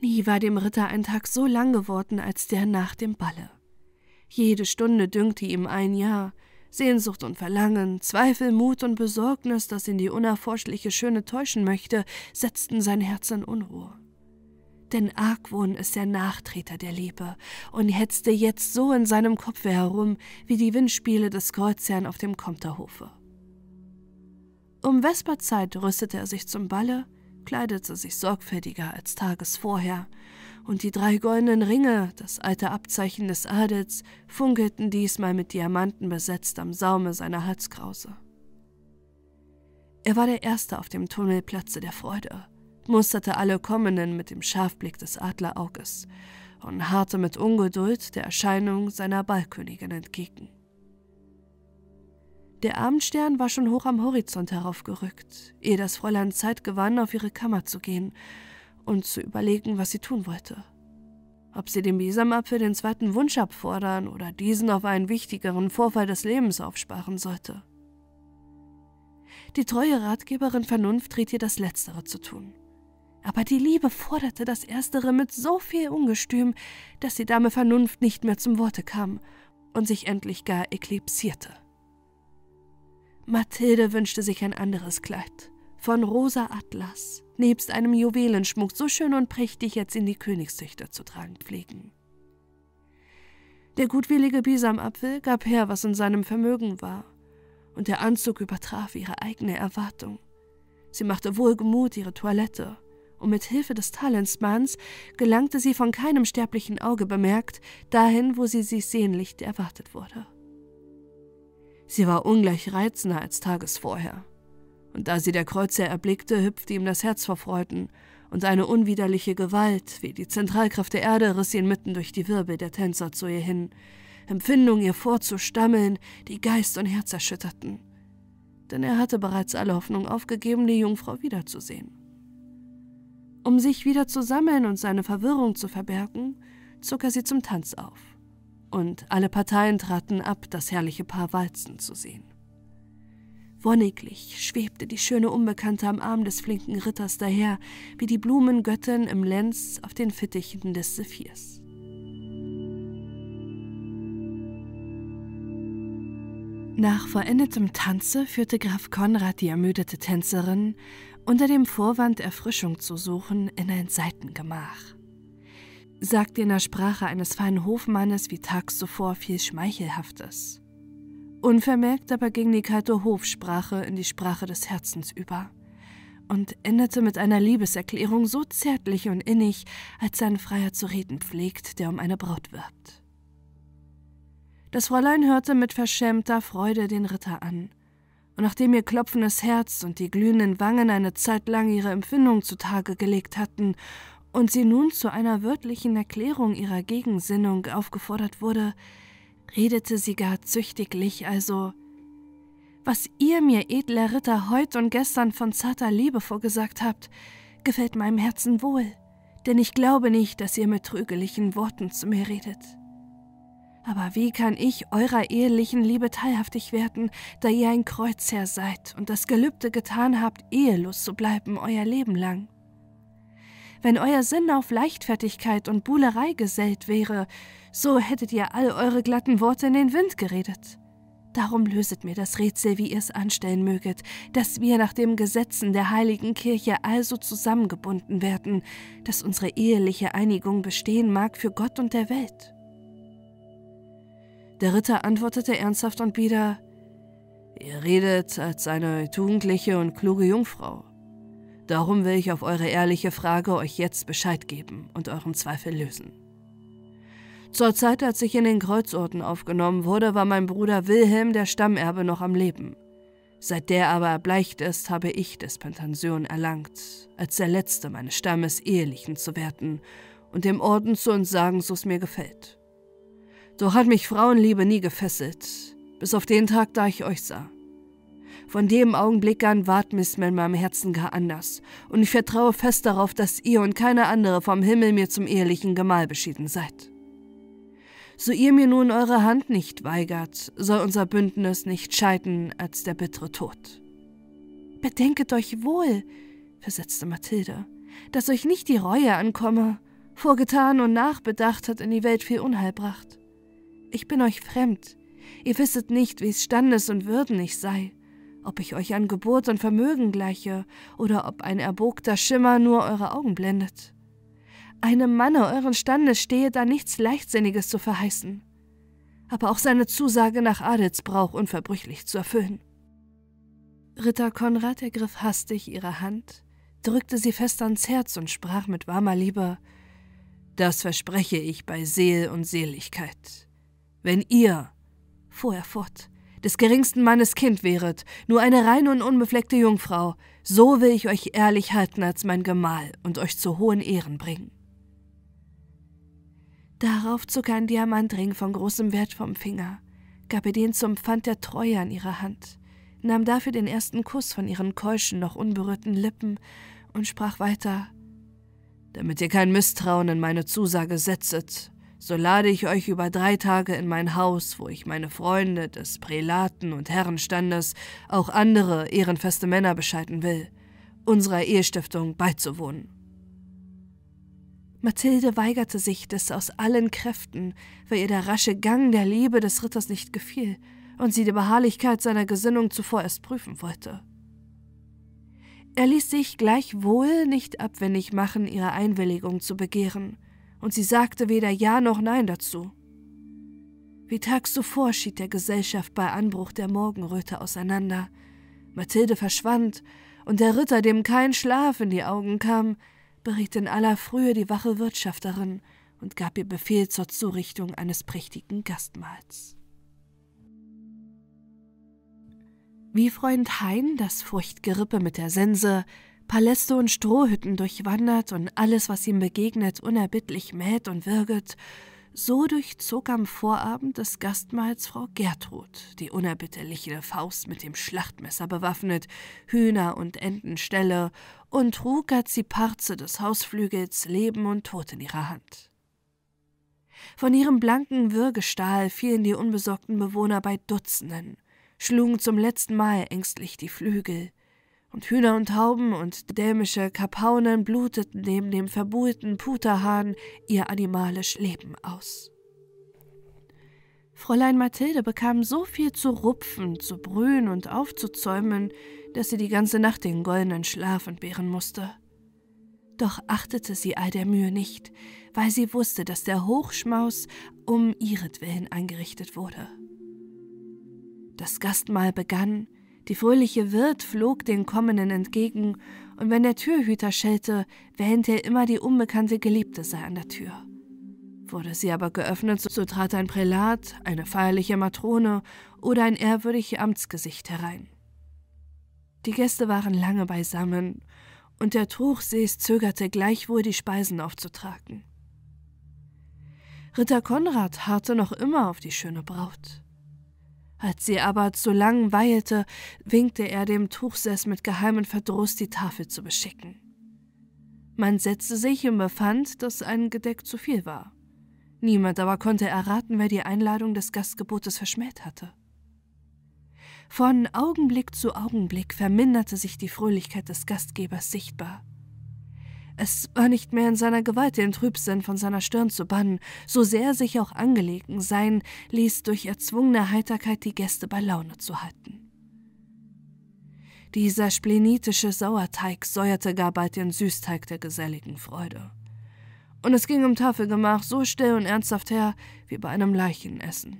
[SPEAKER 2] Nie war dem Ritter ein Tag so lang geworden als der nach dem Balle. Jede Stunde dünkte ihm ein Jahr, Sehnsucht und Verlangen, Zweifel, Mut und Besorgnis, das ihn die unerforschliche Schöne täuschen möchte, setzten sein Herz in Unruhe denn Argwohn ist der Nachtreter der Liebe und hetzte jetzt so in seinem Kopfe herum wie die Windspiele des Kreuzherrn auf dem Komterhofe. Um Vesperzeit rüstete er sich zum Balle, kleidete sich sorgfältiger als tages vorher, und die drei goldenen Ringe, das alte Abzeichen des Adels, funkelten diesmal mit Diamanten besetzt am Saume seiner Halskrause. Er war der Erste auf dem Tunnelplatze der Freude, musterte alle Kommenden mit dem Scharfblick des Adlerauges und harrte mit Ungeduld der Erscheinung seiner Ballkönigin entgegen. Der Abendstern war schon hoch am Horizont heraufgerückt, ehe das Fräulein Zeit gewann, auf ihre Kammer zu gehen und zu überlegen, was sie tun wollte. Ob sie dem Besamapfel den zweiten Wunsch abfordern oder diesen auf einen wichtigeren Vorfall des Lebens aufsparen sollte. Die treue Ratgeberin Vernunft riet ihr das Letztere zu tun. Aber die Liebe forderte das Erstere mit so viel Ungestüm, dass die Dame Vernunft nicht mehr zum Worte kam und sich endlich gar eklipsierte. Mathilde wünschte sich ein anderes Kleid, von rosa Atlas, nebst einem Juwelenschmuck so schön und prächtig jetzt in die Königszüchter zu tragen pflegen. Der gutwillige Bisamapfel gab her, was in seinem Vermögen war, und der Anzug übertraf ihre eigene Erwartung. Sie machte wohlgemut ihre Toilette und mit Hilfe des Talismans gelangte sie von keinem sterblichen Auge bemerkt dahin, wo sie sich sehnlich erwartet wurde. Sie war ungleich reizender als tages vorher, und da sie der Kreuzer erblickte, hüpfte ihm das Herz vor Freuden, und eine unwiderliche Gewalt, wie die Zentralkraft der Erde, riss ihn mitten durch die Wirbel der Tänzer zu ihr hin, Empfindungen ihr vorzustammeln, die Geist und Herz erschütterten. Denn er hatte bereits alle Hoffnung aufgegeben, die Jungfrau wiederzusehen. Um sich wieder zu sammeln und seine Verwirrung zu verbergen, zog er sie zum Tanz auf. Und alle Parteien traten ab, das herrliche Paar walzen zu sehen. Wonniglich schwebte die schöne Unbekannte am Arm des flinken Ritters daher, wie die Blumengöttin im Lenz auf den Fittichen des Sephirs. Nach vollendetem Tanze führte Graf Konrad die ermüdete Tänzerin unter dem Vorwand, Erfrischung zu suchen, in ein Seitengemach. Sagte in der Sprache eines feinen Hofmannes wie tags zuvor viel Schmeichelhaftes. Unvermerkt aber ging die kalte Hofsprache in die Sprache des Herzens über und endete mit einer Liebeserklärung so zärtlich und innig, als ein Freier zu reden pflegt, der um eine Braut wirbt. Das Fräulein hörte mit verschämter Freude den Ritter an und nachdem ihr klopfendes Herz und die glühenden Wangen eine Zeit lang ihre Empfindung zutage gelegt hatten und sie nun zu einer wörtlichen Erklärung ihrer Gegensinnung aufgefordert wurde, redete sie gar züchtiglich, also
[SPEAKER 1] Was ihr mir, edler Ritter, heut und gestern von zarter Liebe vorgesagt habt, gefällt meinem Herzen wohl, denn ich glaube nicht, dass ihr mit trügerlichen Worten zu mir redet. Aber wie kann ich eurer ehelichen Liebe teilhaftig werden, da ihr ein Kreuzherr seid und das Gelübde getan habt, ehelos zu bleiben euer Leben lang? Wenn euer Sinn auf Leichtfertigkeit und Buhlerei gesellt wäre, so hättet ihr all eure glatten Worte in den Wind geredet. Darum löset mir das Rätsel, wie ihr es anstellen möget, dass wir nach den Gesetzen der heiligen Kirche also zusammengebunden werden, dass unsere eheliche Einigung bestehen mag für Gott und der Welt.
[SPEAKER 3] Der Ritter antwortete ernsthaft und bieder, Ihr redet als eine tugendliche und kluge Jungfrau. Darum will ich auf eure ehrliche Frage euch jetzt Bescheid geben und euren Zweifel lösen. Zur Zeit, als ich in den Kreuzorden aufgenommen wurde, war mein Bruder Wilhelm, der Stammerbe, noch am Leben. Seit der aber erbleicht ist, habe ich Dispension erlangt, als der letzte meines Stammes Ehelichen zu werden und dem Orden zu entsagen, so es mir gefällt. Doch hat mich Frauenliebe nie gefesselt, bis auf den Tag, da ich euch sah. Von dem Augenblick an ward miss mir in meinem Herzen gar anders, und ich vertraue fest darauf, dass ihr und keine andere vom Himmel mir zum ehelichen Gemahl beschieden seid. So ihr mir nun eure Hand nicht weigert, soll unser Bündnis nicht scheiden als der bittere Tod.
[SPEAKER 1] Bedenket euch wohl, versetzte Mathilde, dass euch nicht die Reue ankomme. Vorgetan und nachbedacht hat in die Welt viel Unheil bracht. Ich bin euch fremd. Ihr wisset nicht, wie's Standes und Würden ich sei, ob ich euch an Geburt und Vermögen gleiche oder ob ein erbogter Schimmer nur eure Augen blendet. Einem Manne euren Standes stehe da nichts Leichtsinniges zu verheißen, aber auch seine Zusage nach Adelsbrauch unverbrüchlich zu erfüllen. Ritter Konrad ergriff hastig ihre Hand, drückte sie fest ans Herz und sprach mit warmer Liebe Das verspreche ich bei Seel und Seligkeit. Wenn ihr, fuhr er fort, des geringsten Mannes Kind wäret, nur eine reine und unbefleckte Jungfrau, so will ich euch ehrlich halten als mein Gemahl und euch zu hohen Ehren bringen. Darauf zog er einen Diamantring von großem Wert vom Finger, gab ihr den zum Pfand der Treue an ihre Hand, nahm dafür den ersten Kuss von ihren keuschen, noch unberührten Lippen und sprach weiter: Damit ihr kein Misstrauen in meine Zusage setzet, so lade ich euch über drei Tage in mein Haus, wo ich meine Freunde des Prälaten und Herrenstandes, auch andere ehrenfeste Männer bescheiden will, unserer Ehestiftung beizuwohnen. Mathilde weigerte sich des aus allen Kräften, weil ihr der rasche Gang der Liebe des Ritters nicht gefiel und sie die Beharrlichkeit seiner Gesinnung zuvor erst prüfen wollte. Er ließ sich gleichwohl nicht abwendig machen, ihre Einwilligung zu begehren, und sie sagte weder Ja noch Nein dazu. Wie tags zuvor schied der Gesellschaft bei Anbruch der Morgenröte auseinander. Mathilde verschwand, und der Ritter, dem kein Schlaf in die Augen kam, beriet in aller Frühe die wache Wirtschafterin und gab ihr Befehl zur Zurichtung eines prächtigen Gastmahls. Wie Freund Hein das Furchtgerippe mit der Sense, Paläste und Strohhütten durchwandert und alles, was ihm begegnet, unerbittlich mäht und wirget, so durchzog am Vorabend des Gastmahls Frau Gertrud, die unerbitterliche Faust mit dem Schlachtmesser bewaffnet, Hühner und Entenställe und trug als die Parze des Hausflügels Leben und Tod in ihrer Hand. Von ihrem blanken Würgestahl fielen die unbesorgten Bewohner bei Dutzenden, schlugen zum letzten Mal ängstlich die Flügel, und Hühner und Tauben und dämische Kapaunen bluteten neben dem verbuhlten Puterhahn ihr animalisch Leben aus. Fräulein Mathilde bekam so viel zu rupfen, zu brühen und aufzuzäumen, dass sie die ganze Nacht den goldenen Schlaf entbehren musste. Doch achtete sie all der Mühe nicht, weil sie wusste, dass der Hochschmaus um ihretwillen eingerichtet wurde. Das Gastmahl begann, die fröhliche Wirt flog den Kommenden entgegen, und wenn der Türhüter schellte, wähnte er immer die unbekannte Geliebte sei an der Tür. Wurde sie aber geöffnet, so trat ein Prälat, eine feierliche Matrone oder ein ehrwürdig Amtsgesicht herein. Die Gäste waren lange beisammen, und der Truchsees zögerte gleichwohl, die Speisen aufzutragen. Ritter Konrad harrte noch immer auf die schöne Braut.
[SPEAKER 2] Als sie aber zu lang weilte, winkte er dem Tuchsess mit geheimem Verdruss, die Tafel zu beschicken. Man setzte sich und befand, dass ein Gedeck zu viel war. Niemand aber konnte erraten, wer die Einladung des Gastgebotes verschmäht hatte. Von Augenblick zu Augenblick verminderte sich die Fröhlichkeit des Gastgebers sichtbar. Es war nicht mehr in seiner Gewalt, den Trübsinn von seiner Stirn zu bannen, so sehr sich auch angelegen sein ließ, durch erzwungene Heiterkeit die Gäste bei Laune zu halten. Dieser splenitische Sauerteig säuerte gar bald den Süßteig der geselligen Freude. Und es ging im Tafelgemach so still und ernsthaft her wie bei einem Leichenessen.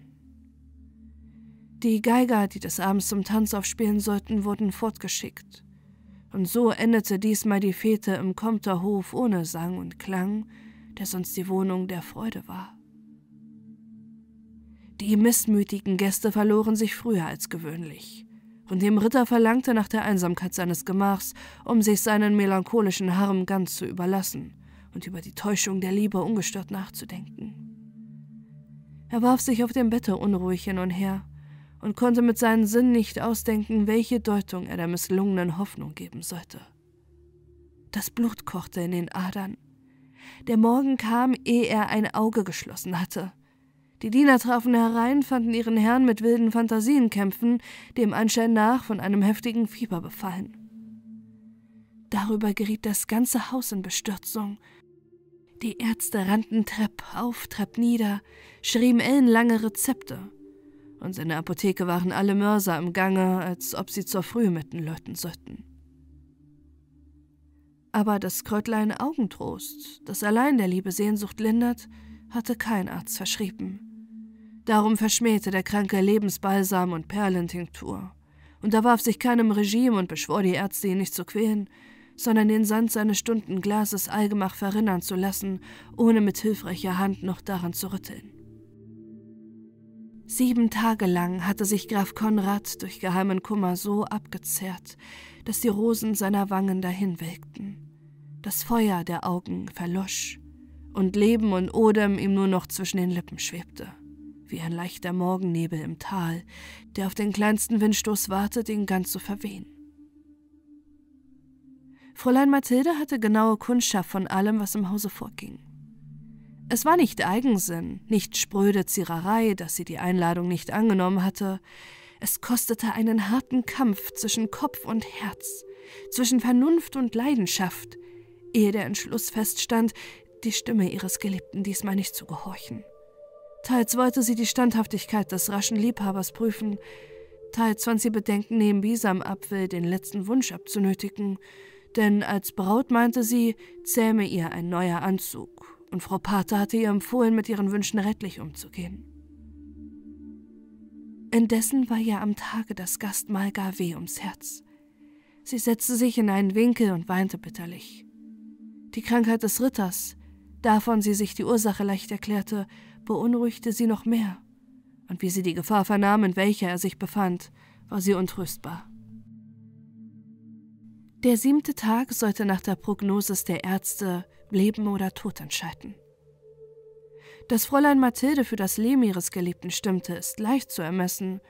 [SPEAKER 2] Die Geiger, die des Abends zum Tanz aufspielen sollten, wurden fortgeschickt und so endete diesmal die Fete im Komterhof ohne Sang und Klang, der sonst die Wohnung der Freude war. Die missmütigen Gäste verloren sich früher als gewöhnlich, und dem Ritter verlangte nach der Einsamkeit seines Gemachs, um sich seinen melancholischen Harm ganz zu überlassen und über die Täuschung der Liebe ungestört nachzudenken. Er warf sich auf dem Bette unruhig hin und her, und konnte mit seinen Sinnen nicht ausdenken, welche Deutung er der misslungenen Hoffnung geben sollte. Das Blut kochte in den Adern. Der Morgen kam, ehe er ein Auge geschlossen hatte. Die Diener trafen herein, fanden ihren Herrn mit wilden Fantasien kämpfen, dem Anschein nach von einem heftigen Fieber befallen. Darüber geriet das ganze Haus in Bestürzung. Die Ärzte rannten Trepp auf, Trepp nieder, schrieben ellenlange Rezepte, und in der Apotheke waren alle Mörser im Gange, als ob sie zur Frühmitten läuten sollten. Aber das Kräutlein Augentrost, das allein der Liebe Sehnsucht lindert, hatte kein Arzt verschrieben. Darum verschmähte der Kranke Lebensbalsam und Perlentinktur, unterwarf sich keinem Regime und beschwor die Ärzte, ihn nicht zu quälen, sondern den Sand seines Stundenglases allgemach verrinnern zu lassen, ohne mit hilfreicher Hand noch daran zu rütteln. Sieben Tage lang hatte sich Graf Konrad durch geheimen Kummer so abgezehrt, dass die Rosen seiner Wangen dahinwelkten, das Feuer der Augen verlosch und Leben und Odem ihm nur noch zwischen den Lippen schwebte, wie ein leichter Morgennebel im Tal, der auf den kleinsten Windstoß wartet, ihn ganz zu verwehen. Fräulein Mathilde hatte genaue Kundschaft von allem, was im Hause vorging. Es war nicht Eigensinn, nicht spröde Ziererei, dass sie die Einladung nicht angenommen hatte. Es kostete einen harten Kampf zwischen Kopf und Herz, zwischen Vernunft und Leidenschaft, ehe der Entschluss feststand, die Stimme ihres Geliebten diesmal nicht zu gehorchen. Teils wollte sie die Standhaftigkeit des raschen Liebhabers prüfen, teils fand sie Bedenken neben Bisamapfel den letzten Wunsch abzunötigen, denn als Braut meinte sie, zähme ihr ein neuer Anzug und Frau Pater hatte ihr empfohlen, mit ihren Wünschen rettlich umzugehen. Indessen war ihr am Tage das Gastmahl gar weh ums Herz. Sie setzte sich in einen Winkel und weinte bitterlich. Die Krankheit des Ritters, davon sie sich die Ursache leicht erklärte, beunruhigte sie noch mehr, und wie sie die Gefahr vernahm, in welcher er sich befand, war sie untröstbar. Der siebte Tag sollte nach der Prognosis der Ärzte Leben oder Tod entscheiden. Dass Fräulein Mathilde für das Leben ihres Geliebten stimmte, ist leicht zu ermessen,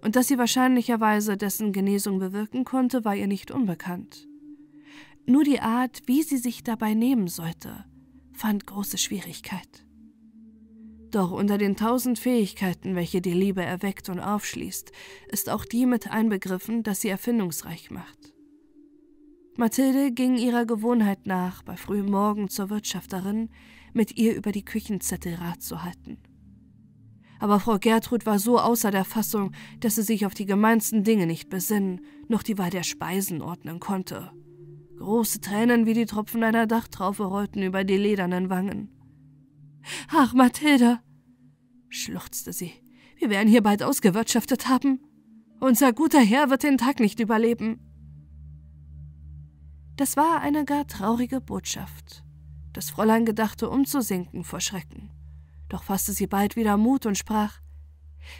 [SPEAKER 2] und dass sie wahrscheinlicherweise dessen Genesung bewirken konnte, war ihr nicht unbekannt. Nur die Art, wie sie sich dabei nehmen sollte, fand große Schwierigkeit. Doch unter den tausend Fähigkeiten, welche die Liebe erweckt und aufschließt, ist auch die mit einbegriffen, dass sie erfindungsreich macht. Mathilde ging ihrer Gewohnheit nach, bei frühem Morgen zur Wirtschafterin, mit ihr über die Küchenzettel Rat zu halten. Aber Frau Gertrud war so außer der Fassung, dass sie sich auf die gemeinsten Dinge nicht besinnen, noch die Wahl der Speisen ordnen konnte. Große Tränen wie die Tropfen einer Dachtraufe rollten über die ledernen Wangen. Ach, Mathilde, schluchzte sie, wir werden hier bald ausgewirtschaftet haben. Unser guter Herr wird den Tag nicht überleben. Das war eine gar traurige Botschaft. Das Fräulein gedachte umzusinken vor Schrecken. Doch fasste sie bald wieder Mut und sprach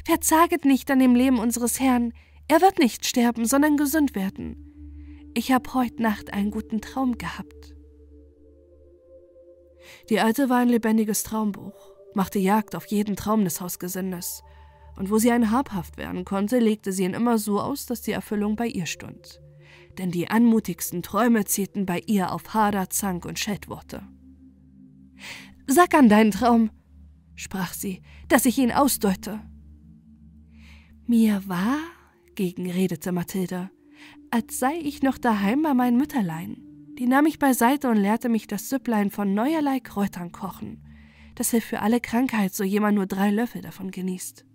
[SPEAKER 2] Verzaget nicht an dem Leben unseres Herrn, er wird nicht sterben, sondern gesund werden. Ich habe heut Nacht einen guten Traum gehabt. Die Alte war ein lebendiges Traumbuch, machte Jagd auf jeden Traum des Hausgesindes, und wo sie ein habhaft werden konnte, legte sie ihn immer so aus, dass die Erfüllung bei ihr stund. Denn die anmutigsten Träume zielten bei ihr auf Hader, Zank und Scheldworte. Sag an deinen Traum, sprach sie, dass ich ihn ausdeute. Mir war, gegenredete Mathilde, als sei ich noch daheim bei meinen Mütterlein. Die nahm ich beiseite und lehrte mich das Süpplein von neuerlei Kräutern kochen. Das hilft für alle Krankheit, so jemand nur drei Löffel davon genießt.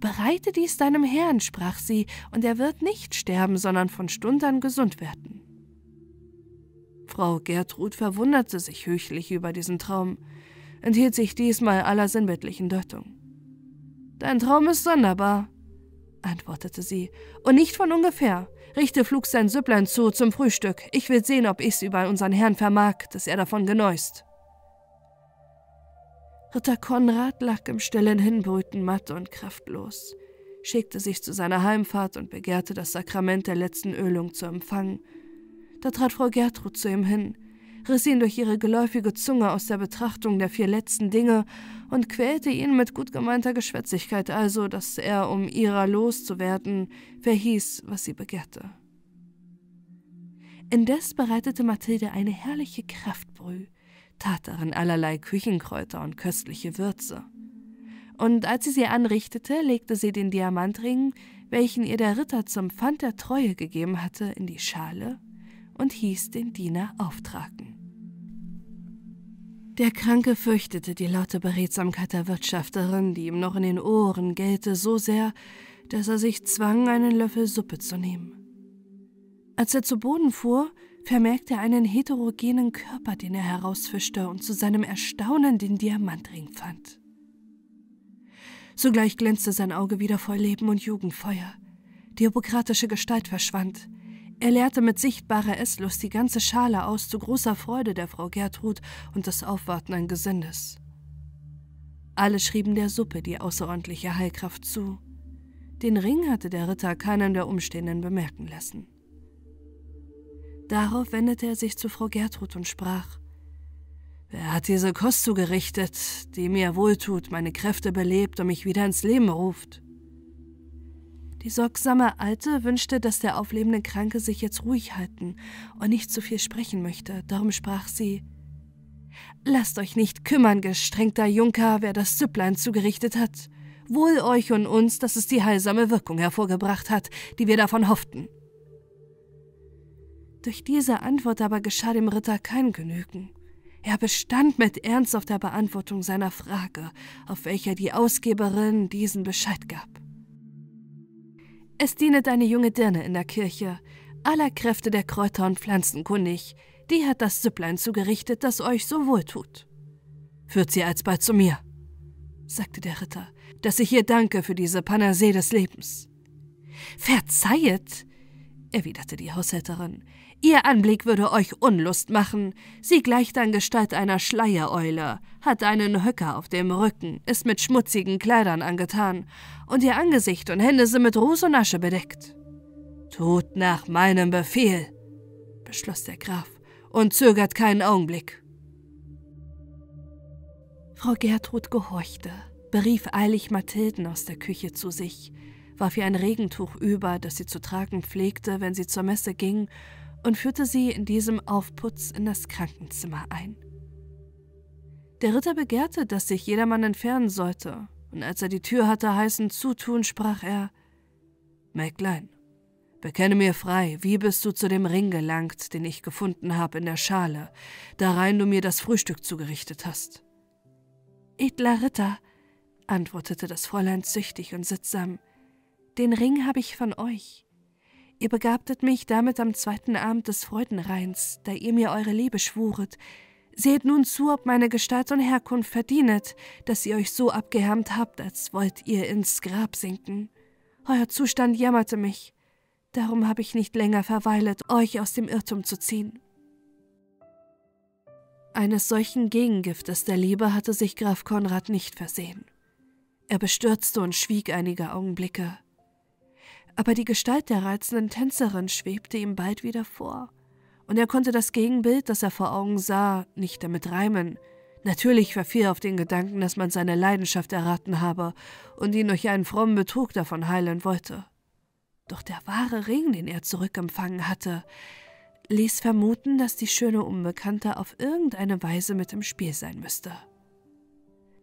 [SPEAKER 2] Bereite dies deinem Herrn, sprach sie, und er wird nicht sterben, sondern von Stund an gesund werden. Frau Gertrud verwunderte sich höchlich über diesen Traum, enthielt sich diesmal aller sinnbildlichen Deutung. Dein Traum ist sonderbar, antwortete sie, und nicht von ungefähr. Richte flugs dein Süpplein zu zum Frühstück. Ich will sehen, ob ich's über unseren Herrn vermag, dass er davon genäust. Ritter Konrad lag im stillen Hinbrüten matt und kraftlos, schickte sich zu seiner Heimfahrt und begehrte das Sakrament der letzten Ölung zu empfangen. Da trat Frau Gertrud zu ihm hin, riss ihn durch ihre geläufige Zunge aus der Betrachtung der vier letzten Dinge und quälte ihn mit gut gemeinter Geschwätzigkeit also, dass er, um ihrer loszuwerden, verhieß, was sie begehrte. Indes bereitete Mathilde eine herrliche Kraftbrühe, tat darin allerlei Küchenkräuter und köstliche Würze. Und als sie sie anrichtete, legte sie den Diamantring, welchen ihr der Ritter zum Pfand der Treue gegeben hatte, in die Schale und hieß den Diener auftragen. Der Kranke fürchtete die laute Beredsamkeit der Wirtschafterin, die ihm noch in den Ohren gellte, so sehr, dass er sich zwang, einen Löffel Suppe zu nehmen. Als er zu Boden fuhr, vermerkte er einen heterogenen Körper, den er herausfischte und zu seinem Erstaunen den Diamantring fand. Sogleich glänzte sein Auge wieder voll Leben und Jugendfeuer. Die hippokratische Gestalt verschwand. Er leerte mit sichtbarer Esslust die ganze Schale aus, zu großer Freude der Frau Gertrud und des aufwartenden Gesindes. Alle schrieben der Suppe die außerordentliche Heilkraft zu. Den Ring hatte der Ritter keinen der Umstehenden bemerken lassen. Darauf wendete er sich zu Frau Gertrud und sprach Wer hat diese Kost zugerichtet, die mir wohltut, meine Kräfte belebt und mich wieder ins Leben ruft? Die sorgsame Alte wünschte, dass der auflebende Kranke sich jetzt ruhig halten und nicht zu viel sprechen möchte. Darum sprach sie Lasst euch nicht kümmern, gestrengter Junker, wer das Süpplein zugerichtet hat. Wohl euch und uns, dass es die heilsame Wirkung hervorgebracht hat, die wir davon hofften. Durch diese Antwort aber geschah dem Ritter kein Genügen. Er bestand mit Ernst auf der Beantwortung seiner Frage, auf welcher die Ausgeberin diesen Bescheid gab. Es dienet eine junge Dirne in der Kirche, aller Kräfte der Kräuter und Pflanzen kundig, die hat das Süpplein zugerichtet, das euch so wohl tut. Führt sie alsbald zu mir, sagte der Ritter, dass ich ihr danke für diese Panasee des Lebens. Verzeihet, erwiderte die Haushälterin, Ihr Anblick würde euch Unlust machen. Sie gleicht an Gestalt einer Schleiereule, hat einen Höcker auf dem Rücken, ist mit schmutzigen Kleidern angetan, und ihr Angesicht und Hände sind mit Ruß und Asche bedeckt. Tut nach meinem Befehl, beschloss der Graf, und zögert keinen Augenblick. Frau Gertrud gehorchte, berief eilig Mathilden aus der Küche zu sich, warf ihr ein Regentuch über, das sie zu tragen pflegte, wenn sie zur Messe ging, und führte sie in diesem Aufputz in das Krankenzimmer ein. Der Ritter begehrte, dass sich jedermann entfernen sollte, und als er die Tür hatte heißen zutun, sprach er Mäglein, bekenne mir frei, wie bist du zu dem Ring gelangt, den ich gefunden habe in der Schale, darein du mir das Frühstück zugerichtet hast. Edler Ritter, antwortete das Fräulein züchtig und sittsam, den Ring habe ich von euch. Ihr begabtet mich damit am zweiten Abend des Freudenreins, da ihr mir eure Liebe schwuret. Seht nun zu, ob meine Gestalt und Herkunft verdienet, dass ihr euch so abgehärmt habt, als wollt ihr ins Grab sinken. Euer Zustand jammerte mich. Darum habe ich nicht länger verweilet, euch aus dem Irrtum zu ziehen. Eines solchen Gegengiftes der Liebe hatte sich Graf Konrad nicht versehen. Er bestürzte und schwieg einige Augenblicke aber die Gestalt der reizenden Tänzerin schwebte ihm bald wieder vor, und er konnte das Gegenbild, das er vor Augen sah, nicht damit reimen,
[SPEAKER 3] Natürlich verfiel er auf den Gedanken, dass man seine Leidenschaft erraten habe und ihn durch einen frommen Betrug davon heilen wollte. Doch der wahre Ring, den er zurückempfangen hatte, ließ vermuten, dass die schöne Unbekannte auf irgendeine Weise mit im Spiel sein müsste.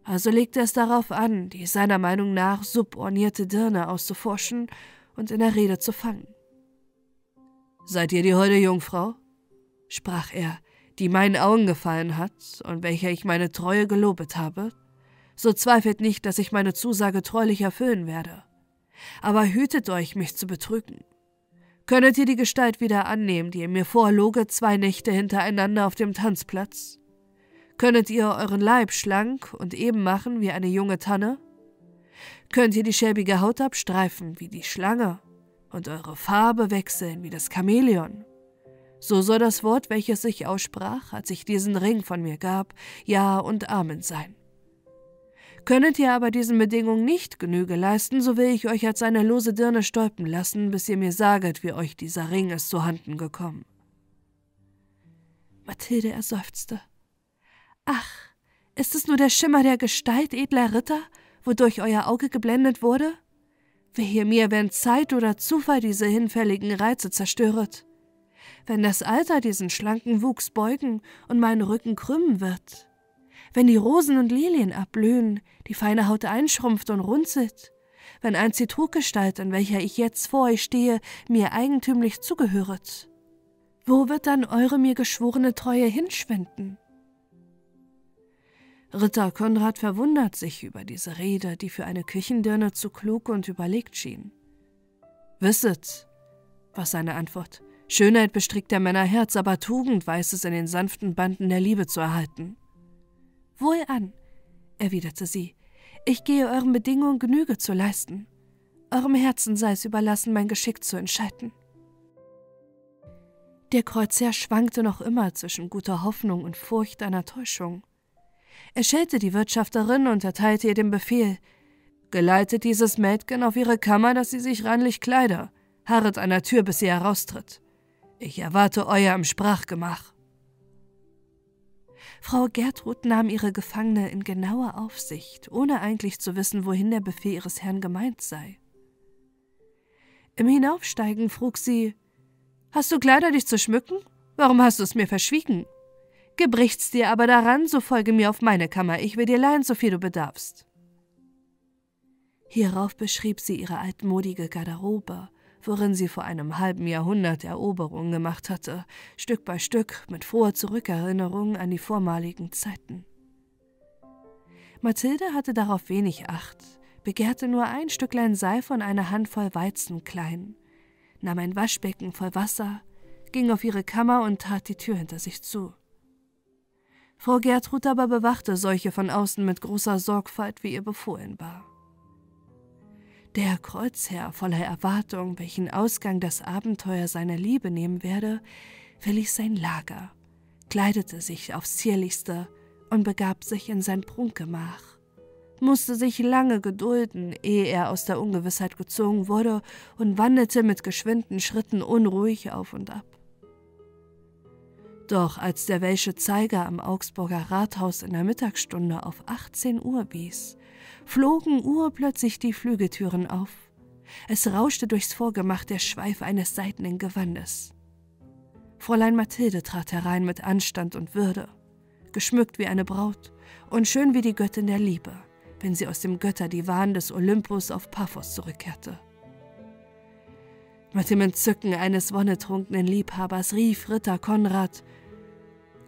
[SPEAKER 3] Also legte es darauf an, die seiner Meinung nach subornierte Dirne auszuforschen und in der Rede zu fangen. Seid ihr die holde Jungfrau? sprach er, die meinen Augen gefallen hat und welcher ich meine Treue gelobet habe, so zweifelt nicht, dass ich meine Zusage treulich erfüllen werde. Aber hütet euch, mich zu betrügen. Könnet ihr die Gestalt wieder annehmen, die ihr mir vorloge, zwei Nächte hintereinander auf dem Tanzplatz? Könnet ihr euren Leib schlank und eben machen wie eine junge Tanne? Könnt ihr die schäbige Haut abstreifen wie die Schlange und eure Farbe wechseln wie das Chamäleon? So soll das Wort, welches ich aussprach, als ich diesen Ring von mir gab, Ja und Amen sein. Könnet ihr aber diesen Bedingungen nicht Genüge leisten, so will ich euch als eine lose Dirne stolpen lassen, bis ihr mir saget, wie euch dieser Ring ist zu Handen gekommen.
[SPEAKER 2] Mathilde erseufzte. Ach, ist es nur der Schimmer der Gestalt edler Ritter, wodurch euer Auge geblendet wurde? Wehe mir, wenn Zeit oder Zufall diese hinfälligen Reize zerstöret wenn das Alter diesen schlanken Wuchs beugen und meinen Rücken krümmen wird, wenn die Rosen und Lilien abblühen, die feine Haut einschrumpft und runzelt, wenn ein Zitrugestalt, in welcher ich jetzt vor euch stehe, mir eigentümlich zugehöret, wo wird dann eure mir geschworene Treue hinschwinden?
[SPEAKER 3] Ritter Konrad verwundert sich über diese Rede, die für eine Küchendirne zu klug und überlegt schien. Wisset, war seine Antwort, Schönheit bestrickt der Männer Herz, aber Tugend weiß es in den sanften Banden der Liebe zu erhalten.
[SPEAKER 2] Wohlan, erwiderte sie, ich gehe euren Bedingungen Genüge zu leisten. Eurem Herzen sei es überlassen, mein Geschick zu entscheiden. Der Kreuzherr schwankte noch immer zwischen guter Hoffnung und Furcht einer Täuschung. Er schellte die Wirtschafterin und erteilte ihr den Befehl: Geleitet dieses Mädchen auf ihre Kammer, dass sie sich reinlich kleide, harret an der Tür, bis sie heraustritt. Ich erwarte euer im Sprachgemach. Frau Gertrud nahm ihre Gefangene in genauer Aufsicht, ohne eigentlich zu wissen, wohin der Befehl ihres Herrn gemeint sei. Im Hinaufsteigen frug sie: Hast du Kleider, dich zu schmücken? Warum hast du es mir verschwiegen? Gebricht's dir aber daran, so folge mir auf meine Kammer, ich will dir leihen, so viel du bedarfst. Hierauf beschrieb sie ihre altmodige Garderobe, worin sie vor einem halben Jahrhundert Eroberungen gemacht hatte, Stück bei Stück mit froher Zurückerinnerung an die vormaligen Zeiten. Mathilde hatte darauf wenig Acht, begehrte nur ein Stücklein Seife und eine Handvoll Weizen klein, nahm ein Waschbecken voll Wasser, ging auf ihre Kammer und tat die Tür hinter sich zu. Frau Gertrud aber bewachte solche von außen mit großer Sorgfalt, wie ihr befohlen war. Der Kreuzherr, voller Erwartung, welchen Ausgang das Abenteuer seiner Liebe nehmen werde, verließ sein Lager, kleidete sich aufs zierlichste und begab sich in sein Prunkgemach, musste sich lange gedulden, ehe er aus der Ungewissheit gezogen wurde und wandelte mit geschwinden Schritten unruhig auf und ab. Doch als der welsche Zeiger am Augsburger Rathaus in der Mittagsstunde auf 18 Uhr wies, flogen urplötzlich die Flügeltüren auf. Es rauschte durchs Vorgemach der Schweif eines seidenen Gewandes. Fräulein Mathilde trat herein mit Anstand und Würde, geschmückt wie eine Braut und schön wie die Göttin der Liebe, wenn sie aus dem Götterdivan des Olympus auf Paphos zurückkehrte. Mit dem Entzücken eines wonnetrunkenen Liebhabers rief Ritter Konrad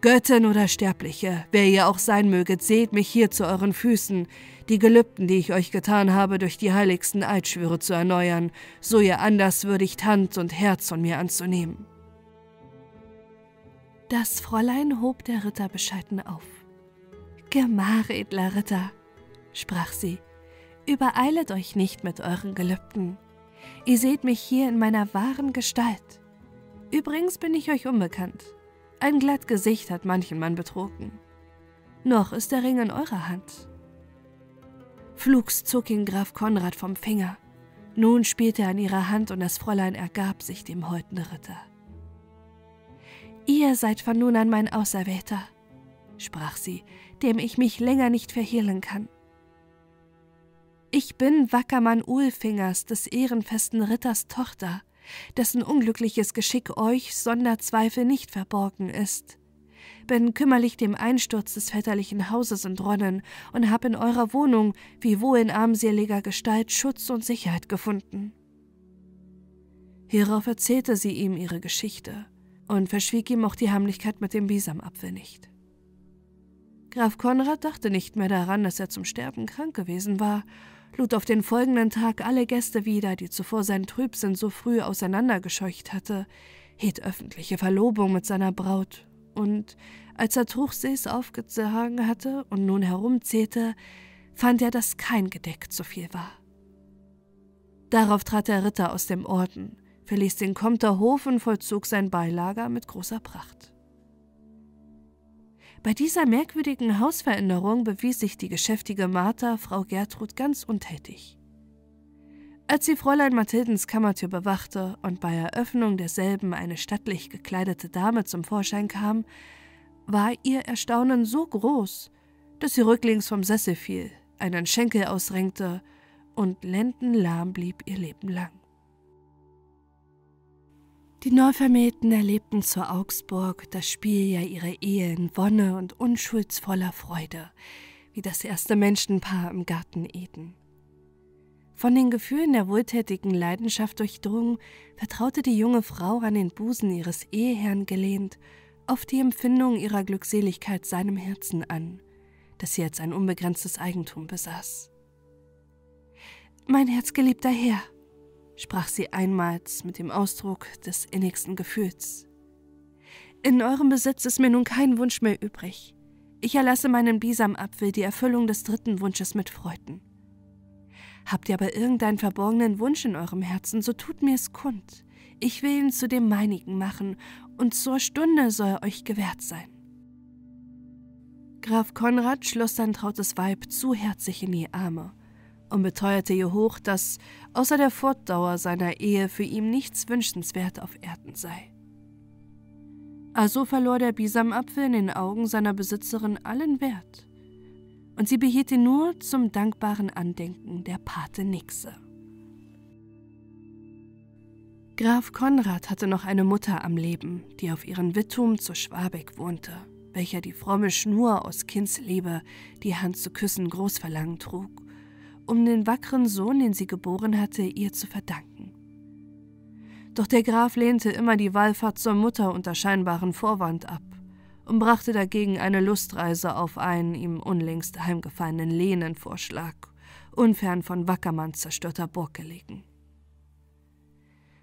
[SPEAKER 2] Göttin oder Sterbliche, wer ihr auch sein möget, seht mich hier zu euren Füßen, die Gelübden, die ich euch getan habe, durch die heiligsten Eidschwüre zu erneuern, so ihr anders würdigt Hand und Herz von mir anzunehmen. Das Fräulein hob der Ritter bescheiden auf. Gemach, edler Ritter, sprach sie, übereilet euch nicht mit euren Gelübden. Ihr seht mich hier in meiner wahren Gestalt. Übrigens bin ich euch unbekannt. Ein glatt Gesicht hat manchen Mann betrogen. Noch ist der Ring in eurer Hand. Flugs zog ihn Graf Konrad vom Finger. Nun spielte er an ihrer Hand und das Fräulein ergab sich dem holden Ritter. Ihr seid von nun an mein Auserwählter.
[SPEAKER 1] sprach sie, dem ich mich länger nicht verhehlen kann. Ich bin Wackermann Ulfingers, des ehrenfesten Ritters Tochter, dessen unglückliches Geschick euch sonder Zweifel nicht verborgen ist. Bin kümmerlich dem Einsturz des väterlichen Hauses entronnen und hab in eurer Wohnung, wie wohl in armseliger Gestalt, Schutz und Sicherheit gefunden. Hierauf erzählte sie ihm ihre Geschichte und verschwieg ihm auch die Heimlichkeit mit dem Bisamapfel nicht. Graf Konrad dachte nicht mehr daran, dass er zum Sterben krank gewesen war lud auf den folgenden Tag alle Gäste wieder, die zuvor seinen Trübsinn so früh auseinandergescheucht hatte, hielt öffentliche Verlobung mit seiner Braut, und als er Truchsees aufgetragen hatte und nun herumzählte, fand er, dass kein Gedeck zu viel war. Darauf trat der Ritter aus dem Orden, verließ den Komter Hof und vollzog sein Beilager mit großer Pracht. Bei dieser merkwürdigen Hausveränderung bewies sich die geschäftige Martha Frau Gertrud ganz untätig. Als sie Fräulein Mathildens Kammertür bewachte und bei Eröffnung derselben eine stattlich gekleidete Dame zum Vorschein kam, war ihr Erstaunen so groß, dass sie rücklings vom Sessel fiel, einen Schenkel ausrenkte und lendenlahm blieb ihr Leben lang. Die Neuvermählten erlebten zu Augsburg das Spieljahr ihrer Ehe in Wonne und unschuldsvoller Freude, wie das erste Menschenpaar im Garten Eden. Von den Gefühlen der wohltätigen Leidenschaft durchdrungen, vertraute die junge Frau an den Busen ihres Eheherrn gelehnt, auf die Empfindung ihrer Glückseligkeit seinem Herzen an, das sie als ein unbegrenztes Eigentum besaß. Mein herzgeliebter Herr, sprach sie einmals mit dem Ausdruck des innigsten Gefühls. In eurem Besitz ist mir nun kein Wunsch mehr übrig. Ich erlasse meinen Bisamapfel die Erfüllung des dritten Wunsches mit Freuden. Habt ihr aber irgendeinen verborgenen Wunsch in eurem Herzen, so tut mir's kund. Ich will ihn zu dem meinigen machen, und zur Stunde soll er euch gewährt sein. Graf Konrad schloss sein trautes Weib zu herzlich in die Arme und beteuerte ihr hoch, dass außer der Fortdauer seiner Ehe für ihn nichts wünschenswert auf Erden sei. Also verlor der Bisamapfel in den Augen seiner Besitzerin allen Wert, und sie behielt ihn nur zum dankbaren Andenken der Pate Nixe. Graf Konrad hatte noch eine Mutter am Leben, die auf ihren Wittum zu Schwabeck wohnte, welcher die fromme Schnur aus Kindsliebe, die Hand zu küssen, Großverlangen trug um den wackeren Sohn, den sie geboren hatte, ihr zu verdanken. Doch der Graf lehnte immer die Wallfahrt zur Mutter unter scheinbaren Vorwand ab und brachte dagegen eine Lustreise auf einen ihm unlängst heimgefallenen Lehnenvorschlag, unfern von Wackermanns zerstörter Burg gelegen.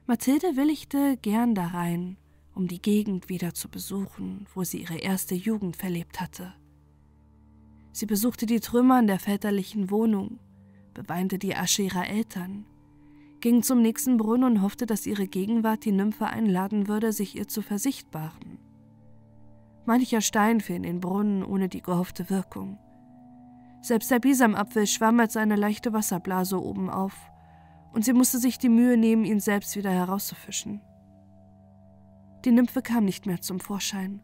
[SPEAKER 1] Mathilde willigte gern darein, um die Gegend wieder zu besuchen, wo sie ihre erste Jugend verlebt hatte. Sie besuchte die Trümmer in der väterlichen Wohnung, beweinte die Asche ihrer Eltern, ging zum nächsten Brunnen und hoffte, dass ihre Gegenwart die Nymphe einladen würde, sich ihr zu versichtbaren. Mancher Stein fiel in den Brunnen ohne die gehoffte Wirkung. Selbst der Bisamapfel schwamm als eine leichte Wasserblase oben auf, und sie musste sich die Mühe nehmen, ihn selbst wieder herauszufischen. Die Nymphe kam nicht mehr zum Vorschein,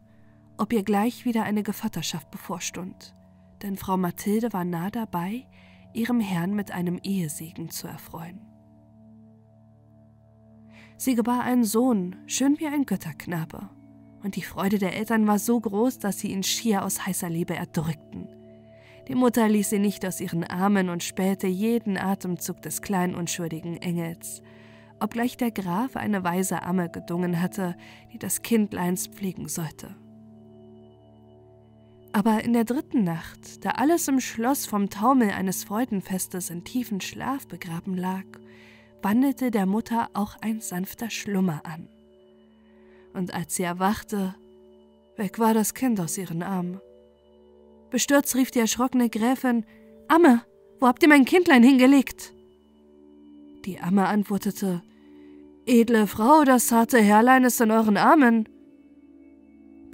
[SPEAKER 1] ob ihr gleich wieder eine Gevatterschaft bevorstund, denn Frau Mathilde war nah dabei, ihrem Herrn mit einem Ehesegen zu erfreuen. Sie gebar einen Sohn, schön wie ein Götterknabe, und die Freude der Eltern war so groß, dass sie ihn schier aus heißer Liebe erdrückten. Die Mutter ließ sie nicht aus ihren Armen und spähte jeden Atemzug des kleinen unschuldigen Engels, obgleich der Graf eine weise Amme gedungen hatte, die das Kindleins pflegen sollte. Aber in der dritten Nacht, da alles im Schloss vom Taumel eines Freudenfestes in tiefen Schlaf begraben lag, wandelte der Mutter auch ein sanfter Schlummer an. Und als sie erwachte, weg war das Kind aus ihren Armen. Bestürzt rief die erschrockene Gräfin: Amme, wo habt ihr mein Kindlein hingelegt? Die Amme antwortete: Edle Frau, das zarte Herrlein ist in euren Armen.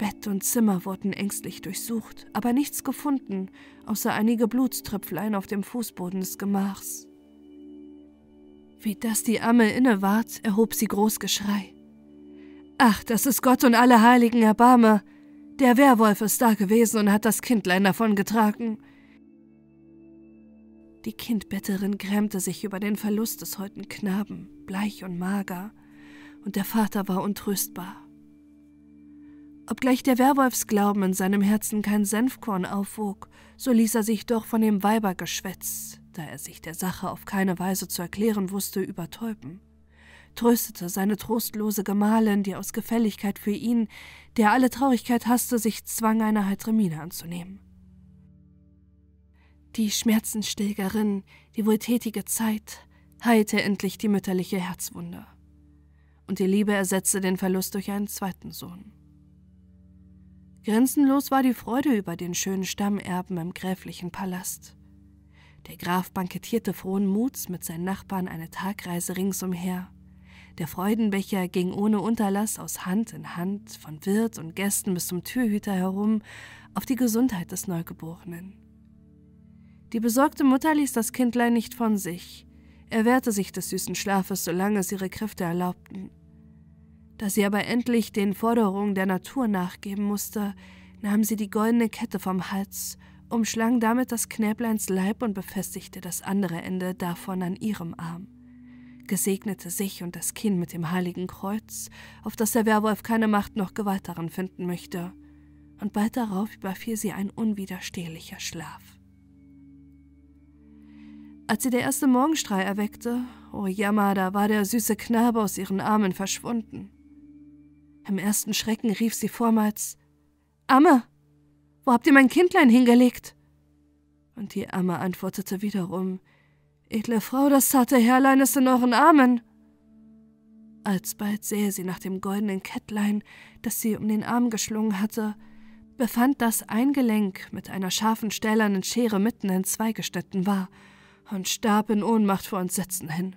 [SPEAKER 1] Bett und Zimmer wurden ängstlich durchsucht, aber nichts gefunden, außer einige Blutströpflein auf dem Fußboden des Gemachs. Wie das die Amme inneward, erhob sie groß Geschrei. Ach, das ist Gott und alle Heiligen Erbarme!
[SPEAKER 3] Der Werwolf ist da gewesen und hat das Kindlein davon getragen.
[SPEAKER 2] Die Kindbetterin grämte sich über den Verlust des heutigen Knaben, bleich und mager, und der Vater war untröstbar. Obgleich der Werwolfsglauben in seinem Herzen kein Senfkorn aufwog, so ließ er sich doch von dem Weibergeschwätz, da er sich der Sache auf keine Weise zu erklären wusste, übertäuben. Tröstete seine trostlose Gemahlin, die aus Gefälligkeit für ihn, der alle Traurigkeit hasste, sich zwang, eine heitere Miene anzunehmen. Die Schmerzenstillgerin, die wohltätige Zeit, heilte endlich die mütterliche Herzwunde. Und die Liebe ersetzte den Verlust durch einen zweiten Sohn. Grenzenlos war die Freude über den schönen Stammerben im gräflichen Palast. Der Graf bankettierte frohen Muts mit seinen Nachbarn eine Tagreise ringsumher. Der Freudenbecher ging ohne Unterlass aus Hand in Hand, von Wirt und Gästen bis zum Türhüter herum, auf die Gesundheit des Neugeborenen. Die besorgte Mutter ließ das Kindlein nicht von sich. Er wehrte sich des süßen Schlafes, solange es ihre Kräfte erlaubten. Da sie aber endlich den Forderungen der Natur nachgeben musste, nahm sie die goldene Kette vom Hals, umschlang damit das Knäbleins Leib und befestigte das andere Ende davon an ihrem Arm, gesegnete sich und das Kind mit dem heiligen Kreuz, auf das der Werwolf keine Macht noch Gewalt daran finden möchte, und bald darauf überfiel sie ein unwiderstehlicher Schlaf. Als sie der erste Morgenstrahl erweckte, oh Jammer, da war der süße Knabe aus ihren Armen verschwunden. Im ersten Schrecken rief sie vormals Amme, wo habt ihr mein Kindlein hingelegt? Und die Amme antwortete wiederum Edle Frau, das zarte Herrlein ist in euren Armen. Alsbald sähe sie nach dem goldenen Kettlein, das sie um den Arm geschlungen hatte, befand, dass ein Gelenk mit einer scharfen stählernen Schere mitten in zwei geschnitten war und starb in Ohnmacht vor Entsetzen hin.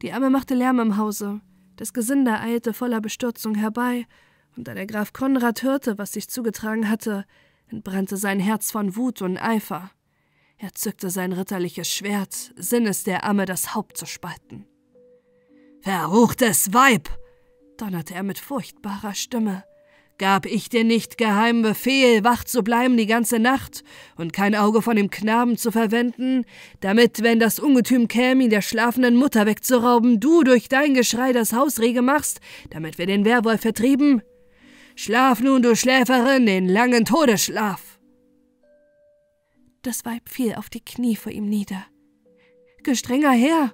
[SPEAKER 2] Die Amme machte Lärm im Hause, das Gesinde eilte voller Bestürzung herbei, und da der Graf Konrad hörte, was sich zugetragen hatte, entbrannte sein Herz von Wut und Eifer. Er zückte sein ritterliches Schwert, sinnes der Amme das Haupt zu spalten.
[SPEAKER 3] Verruchtes Weib! donnerte er mit furchtbarer Stimme. Gab ich dir nicht geheimen Befehl, wach zu bleiben die ganze Nacht und kein Auge von dem Knaben zu verwenden, damit, wenn das Ungetüm käme, ihn der schlafenden Mutter wegzurauben, du durch dein Geschrei das Haus rege machst, damit wir den Werwolf vertrieben? Schlaf nun, du Schläferin, den langen Todesschlaf!
[SPEAKER 2] Das Weib fiel auf die Knie vor ihm nieder. Gestrenger Herr,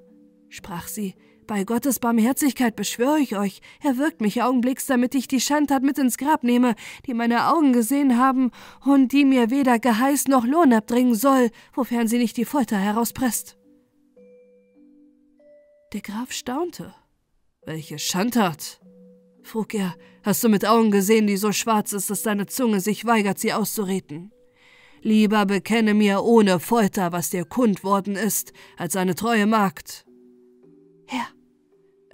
[SPEAKER 2] sprach sie, bei Gottes Barmherzigkeit beschwöre ich euch, erwirkt mich augenblicks, damit ich die Schandtat mit ins Grab nehme, die meine Augen gesehen haben und die mir weder Geheiß noch Lohn abdringen soll, wofern sie nicht die Folter herauspresst. Der Graf staunte.
[SPEAKER 3] Welche Schandtat? frug er. Hast du mit Augen gesehen, die so schwarz ist, dass deine Zunge sich weigert, sie auszureden? Lieber bekenne mir ohne Folter, was dir kund worden ist, als eine treue Magd.
[SPEAKER 2] Herr,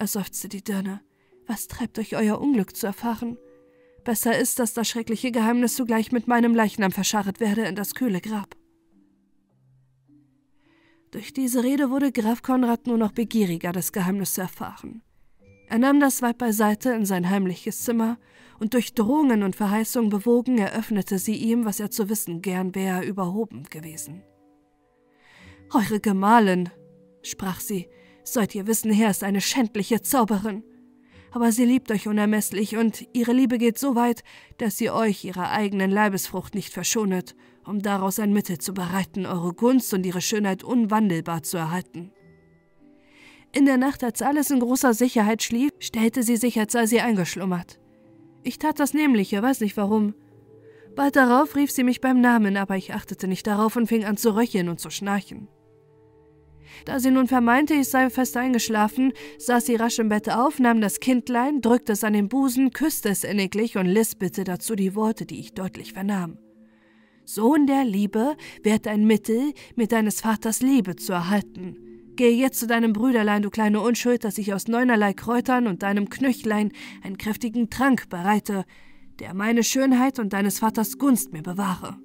[SPEAKER 2] erseufzte die Dirne. Was treibt euch euer Unglück zu erfahren? Besser ist, dass das schreckliche Geheimnis zugleich mit meinem Leichnam verscharret werde in das kühle Grab. Durch diese Rede wurde Graf Konrad nur noch begieriger, das Geheimnis zu erfahren. Er nahm das Weib beiseite in sein heimliches Zimmer und durch Drohungen und Verheißungen bewogen eröffnete sie ihm, was er zu wissen gern wäre überhoben gewesen. Eure Gemahlin, sprach sie, Sollt ihr wissen, Herr ist eine schändliche Zauberin. Aber sie liebt euch unermesslich und ihre Liebe geht so weit, dass sie euch ihrer eigenen Leibesfrucht nicht verschonet, um daraus ein Mittel zu bereiten, eure Gunst und ihre Schönheit unwandelbar zu erhalten. In der Nacht, als alles in großer Sicherheit schlief, stellte sie sich, als sei sie eingeschlummert. Ich tat das Nämliche, weiß nicht warum. Bald darauf rief sie mich beim Namen, aber ich achtete nicht darauf und fing an zu röcheln und zu schnarchen. Da sie nun vermeinte, ich sei fest eingeschlafen, saß sie rasch im Bett auf, nahm das Kindlein, drückte es an den Busen, küsste es inniglich und lispelte dazu die Worte, die ich deutlich vernahm. Sohn der Liebe wird ein Mittel, mit deines Vaters Liebe zu erhalten. Gehe jetzt zu deinem Brüderlein, du kleine Unschuld, dass ich aus neunerlei Kräutern und deinem Knöchlein einen kräftigen Trank bereite, der meine Schönheit und deines Vaters Gunst mir bewahre.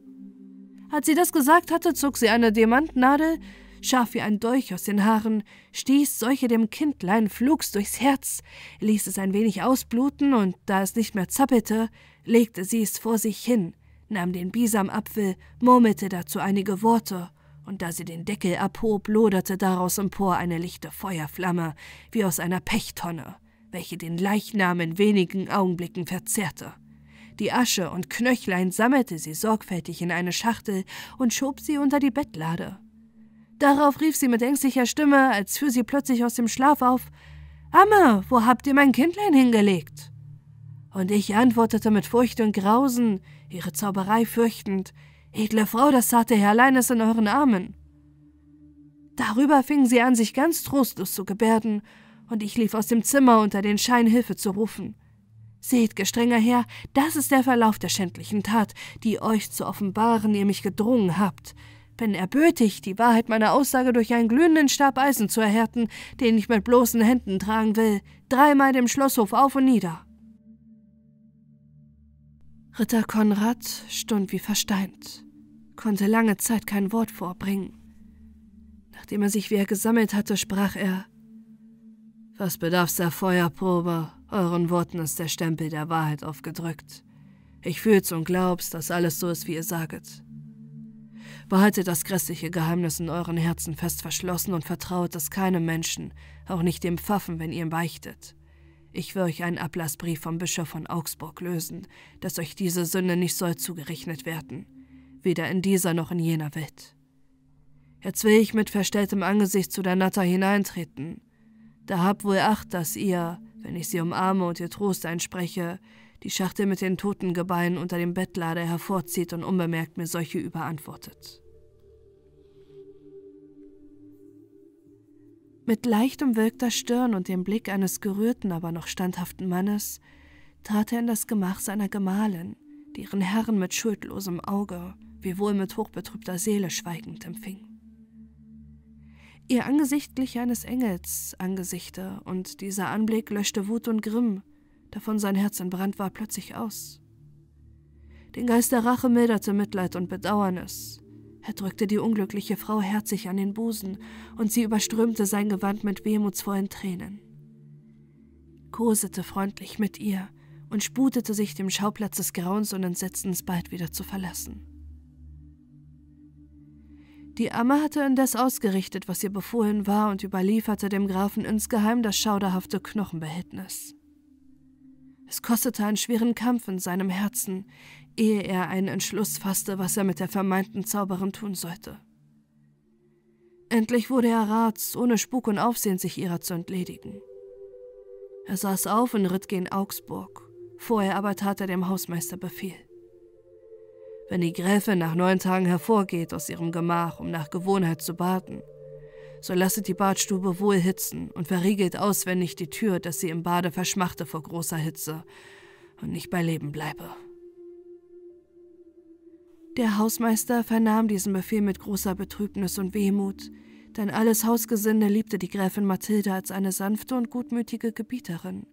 [SPEAKER 2] Als sie das gesagt hatte, zog sie eine Diamantnadel, scharf wie ein Dolch aus den Haaren, stieß solche dem Kindlein flugs durchs Herz, ließ es ein wenig ausbluten und da es nicht mehr zappelte, legte sie es vor sich hin, nahm den Bisamapfel, murmelte dazu einige Worte, und da sie den Deckel abhob, loderte daraus empor eine lichte Feuerflamme, wie aus einer Pechtonne, welche den Leichnam in wenigen Augenblicken verzehrte. Die Asche und Knöchlein sammelte sie sorgfältig in eine Schachtel und schob sie unter die Bettlade. Darauf rief sie mit ängstlicher Stimme, als fuhr sie plötzlich aus dem Schlaf auf Amme, wo habt ihr mein Kindlein hingelegt? Und ich antwortete mit Furcht und Grausen, ihre Zauberei fürchtend Edle Frau, das zarte Herrlein ist in euren Armen. Darüber fing sie an, sich ganz trostlos zu gebärden, und ich lief aus dem Zimmer unter den Schein Hilfe zu rufen. Seht, gestrenger Herr, das ist der Verlauf der schändlichen Tat, die euch zu offenbaren ihr mich gedrungen habt. Bin erbötigt, die Wahrheit meiner Aussage durch einen glühenden Stab Eisen zu erhärten, den ich mit bloßen Händen tragen will, dreimal dem Schlosshof auf und nieder.
[SPEAKER 1] Ritter Konrad stund wie versteint, konnte lange Zeit kein Wort vorbringen. Nachdem er sich wieder gesammelt hatte, sprach er Was bedarf's der Feuerprobe? Euren Worten ist der Stempel der Wahrheit aufgedrückt. Ich fühl's und glaub's, dass alles so ist, wie ihr saget. Behaltet das grässliche Geheimnis in euren Herzen fest verschlossen und vertraut es keinem Menschen, auch nicht dem Pfaffen, wenn ihr ihm beichtet. Ich will euch einen Ablassbrief vom Bischof von Augsburg lösen, dass euch diese Sünde nicht soll zugerechnet werden, weder in dieser noch in jener Welt. Jetzt will ich mit verstelltem Angesicht zu der Natter hineintreten. Da habt wohl Acht, dass ihr, wenn ich sie umarme und ihr Trost einspreche, die Schachtel mit den Totengebeinen unter dem Bettlader hervorzieht und unbemerkt mir solche überantwortet. Mit leicht umwölkter Stirn und dem Blick eines gerührten, aber noch standhaften Mannes trat er in das Gemach seiner Gemahlin, die ihren Herrn mit schuldlosem Auge, wiewohl mit hochbetrübter Seele schweigend empfing. Ihr Angesicht glich eines Engels Angesichte, und dieser Anblick löschte Wut und Grimm, davon sein Herz entbrannt war, plötzlich aus. Den Geist der Rache milderte Mitleid und Bedauernis, er drückte die unglückliche Frau herzig an den Busen, und sie überströmte sein Gewand mit wehmutsvollen Tränen. Kosete freundlich mit ihr und sputete sich dem Schauplatz des Grauens und Entsetzens bald wieder zu verlassen. Die Amme hatte indes ausgerichtet, was ihr befohlen war, und überlieferte dem Grafen insgeheim das schauderhafte Knochenbehältnis. Es kostete einen schweren Kampf in seinem Herzen, ehe er einen Entschluss fasste, was er mit der vermeinten Zauberin tun sollte. Endlich wurde er Rats, ohne Spuk und Aufsehen sich ihrer zu entledigen. Er saß auf und ritt gen Augsburg, vorher aber tat er dem Hausmeister Befehl. Wenn die Gräfin nach neun Tagen hervorgeht aus ihrem Gemach, um nach Gewohnheit zu baden, so lasset die Badstube wohl hitzen und verriegelt auswendig die Tür, dass sie im Bade verschmachte vor großer Hitze und nicht bei Leben bleibe. Der Hausmeister vernahm diesen Befehl mit großer Betrübnis und Wehmut, denn alles Hausgesinde liebte die Gräfin Mathilde als eine sanfte und gutmütige Gebieterin.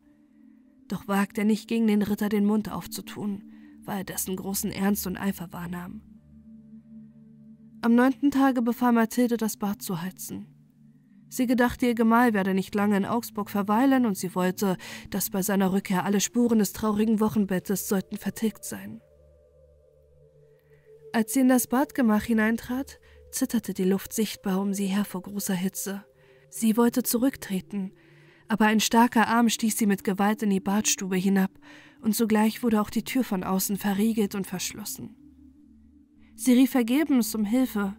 [SPEAKER 1] Doch wagte er nicht gegen den Ritter den Mund aufzutun, weil er dessen großen Ernst und Eifer wahrnahm. Am neunten Tage befahl Mathilde, das Bad zu heizen. Sie gedachte, ihr Gemahl werde nicht lange in Augsburg verweilen, und sie wollte, dass bei seiner Rückkehr alle Spuren des traurigen Wochenbettes sollten vertilgt sein. Als sie in das Badgemach hineintrat, zitterte die Luft sichtbar um sie her vor großer Hitze. Sie wollte zurücktreten, aber ein starker Arm stieß sie mit Gewalt in die Badstube hinab, und sogleich wurde auch die Tür von außen verriegelt und verschlossen. Sie rief vergebens um Hilfe.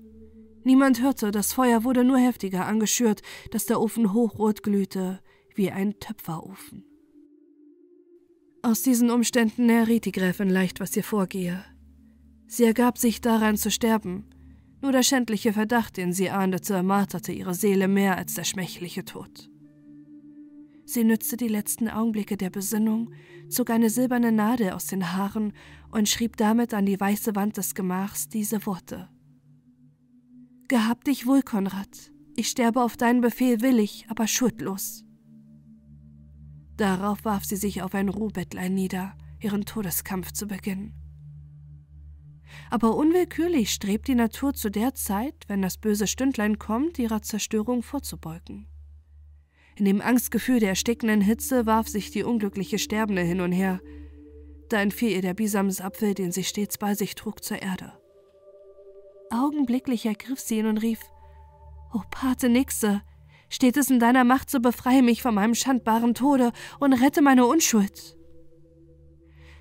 [SPEAKER 1] Niemand hörte, das Feuer wurde nur heftiger angeschürt, dass der Ofen hochrot glühte, wie ein Töpferofen. Aus diesen Umständen erriet die Gräfin leicht, was ihr vorgehe. Sie ergab sich daran zu sterben. Nur der schändliche Verdacht, den sie ahndete, marterte ihre Seele mehr als der schmächliche Tod. Sie nützte die letzten Augenblicke der Besinnung, zog eine silberne Nadel aus den Haaren und schrieb damit an die weiße Wand des Gemachs diese Worte. Gehab dich wohl, Konrad. Ich sterbe auf deinen Befehl willig, aber schuldlos. Darauf warf sie sich auf ein Ruhbettlein nieder, ihren Todeskampf zu beginnen. Aber unwillkürlich strebt die Natur zu der Zeit, wenn das böse Stündlein kommt, ihrer Zerstörung vorzubeugen. In dem Angstgefühl der erstickenden Hitze warf sich die unglückliche Sterbende hin und her.
[SPEAKER 2] Da entfiel ihr der Bisamsapfel, den sie stets bei sich trug, zur Erde. Augenblicklich ergriff sie ihn und rief: O Pate Nixe, steht es in deiner Macht, so befreie mich von meinem schandbaren Tode und rette meine Unschuld.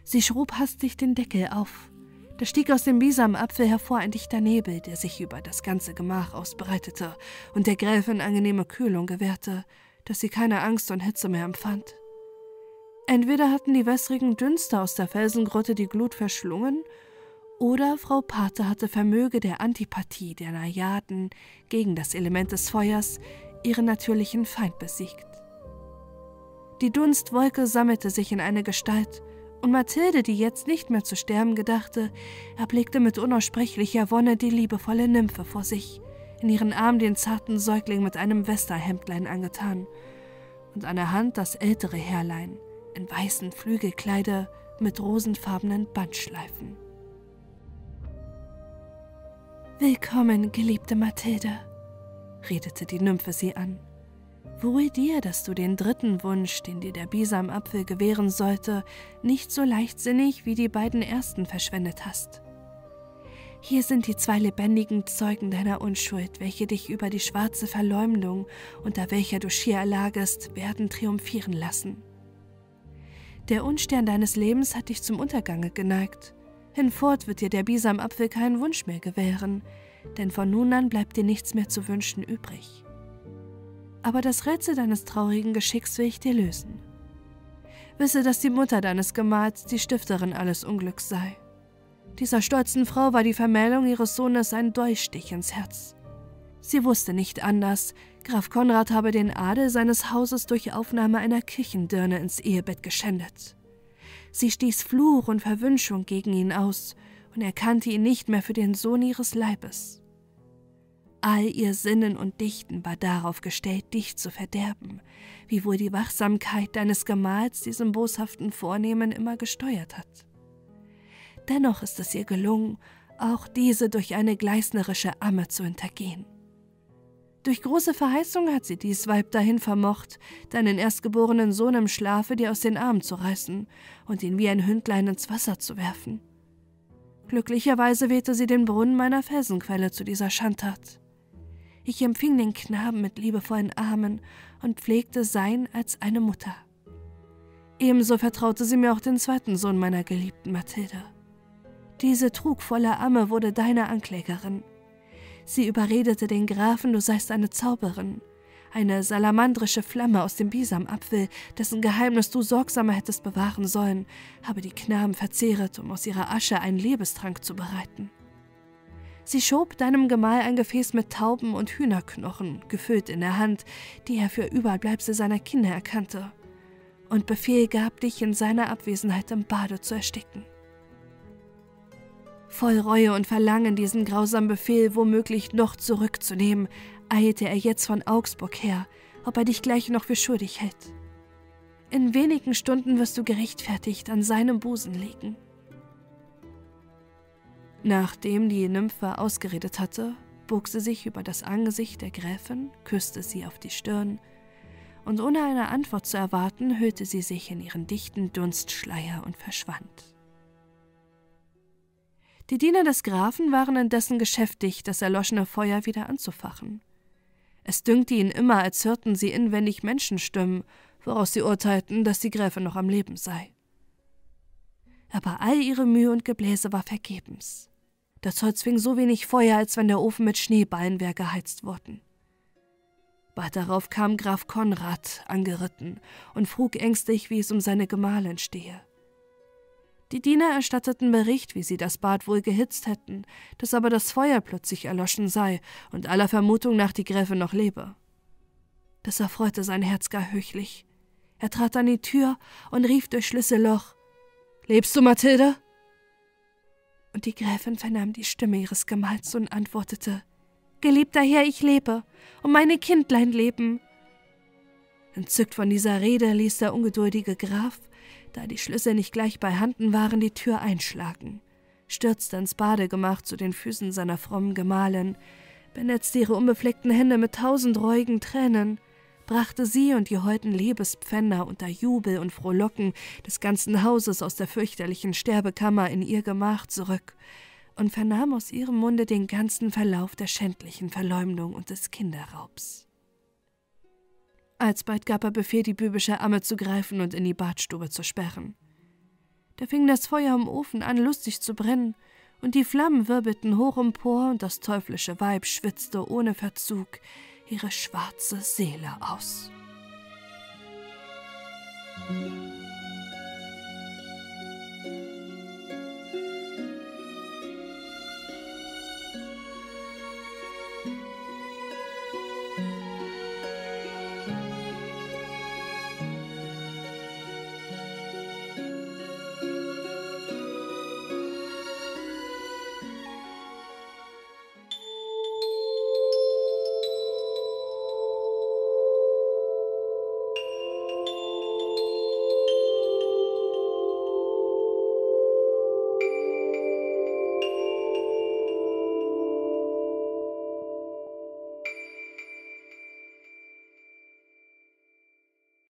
[SPEAKER 2] Sie schrob hastig den Deckel auf. Da stieg aus dem Bisamapfel hervor ein dichter Nebel, der sich über das ganze Gemach ausbreitete und der Gräfin angenehme Kühlung gewährte, dass sie keine Angst und Hitze mehr empfand. Entweder hatten die wässrigen Dünste aus der Felsengrotte die Glut verschlungen, oder Frau Pate hatte Vermöge der Antipathie der Najaden gegen das Element des Feuers ihren natürlichen Feind besiegt. Die Dunstwolke sammelte sich in eine Gestalt, und Mathilde, die jetzt nicht mehr zu sterben gedachte, erblickte mit unaussprechlicher Wonne die liebevolle Nymphe vor sich, in ihren Arm den zarten Säugling mit einem Westerhemdlein angetan und an der Hand das ältere Herrlein in weißen Flügelkleider mit rosenfarbenen Bandschleifen. Willkommen, geliebte Mathilde, redete die Nymphe sie an. Wohl dir, dass du den dritten Wunsch, den dir der Bisamapfel gewähren sollte, nicht so leichtsinnig wie die beiden ersten verschwendet hast. Hier sind die zwei lebendigen Zeugen deiner Unschuld, welche dich über die schwarze Verleumdung, unter welcher du schier erlagest, werden triumphieren lassen. Der Unstern deines Lebens hat dich zum Untergange geneigt. Hinfort wird dir der Bisamapfel keinen Wunsch mehr gewähren, denn von nun an bleibt dir nichts mehr zu wünschen übrig aber das Rätsel deines traurigen Geschicks will ich dir lösen. Wisse, dass die Mutter deines Gemahls die Stifterin alles Unglücks sei. Dieser stolzen Frau war die Vermählung ihres Sohnes ein Dolchstich ins Herz. Sie wusste nicht anders, Graf Konrad habe den Adel seines Hauses durch Aufnahme einer Kirchendirne ins Ehebett geschändet. Sie stieß Fluch und Verwünschung gegen ihn aus und erkannte ihn nicht mehr für den Sohn ihres Leibes. All ihr Sinnen und Dichten war darauf gestellt, dich zu verderben, wiewohl die Wachsamkeit deines Gemahls diesem boshaften Vornehmen immer gesteuert hat. Dennoch ist es ihr gelungen, auch diese durch eine gleisnerische Amme zu hintergehen. Durch große Verheißung hat sie dies Weib dahin vermocht, deinen erstgeborenen Sohn im Schlafe dir aus den Armen zu reißen und ihn wie ein Hündlein ins Wasser zu werfen. Glücklicherweise wählte sie den Brunnen meiner Felsenquelle zu dieser Schandtat. Ich empfing den Knaben mit liebevollen Armen und pflegte sein als eine Mutter. Ebenso vertraute sie mir auch den zweiten Sohn meiner geliebten Mathilde. Diese trugvolle Amme wurde deine Anklägerin. Sie überredete den Grafen, du seist eine Zauberin, eine salamandrische Flamme aus dem Bisamapfel, dessen Geheimnis du sorgsamer hättest bewahren sollen, habe die Knaben verzehret, um aus ihrer Asche einen Liebestrank zu bereiten. Sie schob deinem Gemahl ein Gefäß mit Tauben und Hühnerknochen, gefüllt in der Hand, die er für Überbleibsel seiner Kinder erkannte, und Befehl gab, dich in seiner Abwesenheit im Bade zu ersticken. Voll Reue und Verlangen, diesen grausamen Befehl womöglich noch zurückzunehmen, eilte er jetzt von Augsburg her, ob er dich gleich noch für schuldig hält. In wenigen Stunden wirst du gerechtfertigt an seinem Busen liegen. Nachdem die Nymphe ausgeredet hatte, bog sie sich über das Angesicht der Gräfin, küsste sie auf die Stirn, und ohne eine Antwort zu erwarten, hüllte sie sich in ihren dichten Dunstschleier und verschwand. Die Diener des Grafen waren indessen geschäftigt, das erloschene Feuer wieder anzufachen. Es dünkte ihnen immer, als hörten sie inwendig Menschenstimmen, woraus sie urteilten, dass die Gräfin noch am Leben sei. Aber all ihre Mühe und Gebläse war vergebens. Das Holz fing so wenig Feuer, als wenn der Ofen mit Schneeballen wäre geheizt worden. Bald darauf kam Graf Konrad angeritten und frug ängstlich, wie es um seine Gemahlin stehe. Die Diener erstatteten Bericht, wie sie das Bad wohl gehitzt hätten, dass aber das Feuer plötzlich erloschen sei und aller Vermutung nach die Gräfin noch lebe. Das erfreute sein Herz gar höchlich. Er trat an die Tür und rief durch Schlüsselloch: Lebst du, Mathilde? und die Gräfin vernahm die Stimme ihres Gemahls und antwortete Geliebter Herr, ich lebe, und meine Kindlein leben. Entzückt von dieser Rede ließ der ungeduldige Graf, da die Schlüssel nicht gleich bei Handen waren, die Tür einschlagen, stürzte ins Badegemach zu den Füßen seiner frommen Gemahlin, benetzte ihre unbefleckten Hände mit tausend reuigen Tränen, brachte sie und die holden Liebespfänder unter Jubel und Frohlocken des ganzen Hauses aus der fürchterlichen Sterbekammer in ihr Gemach zurück und vernahm aus ihrem Munde den ganzen Verlauf der schändlichen Verleumdung und des Kinderraubs. Alsbald gab er Befehl, die bübische Amme zu greifen und in die Badstube zu sperren. Da fing das Feuer im Ofen an, lustig zu brennen, und die Flammen wirbelten hoch empor, und das teuflische Weib schwitzte ohne Verzug ihre schwarze Seele aus. Musik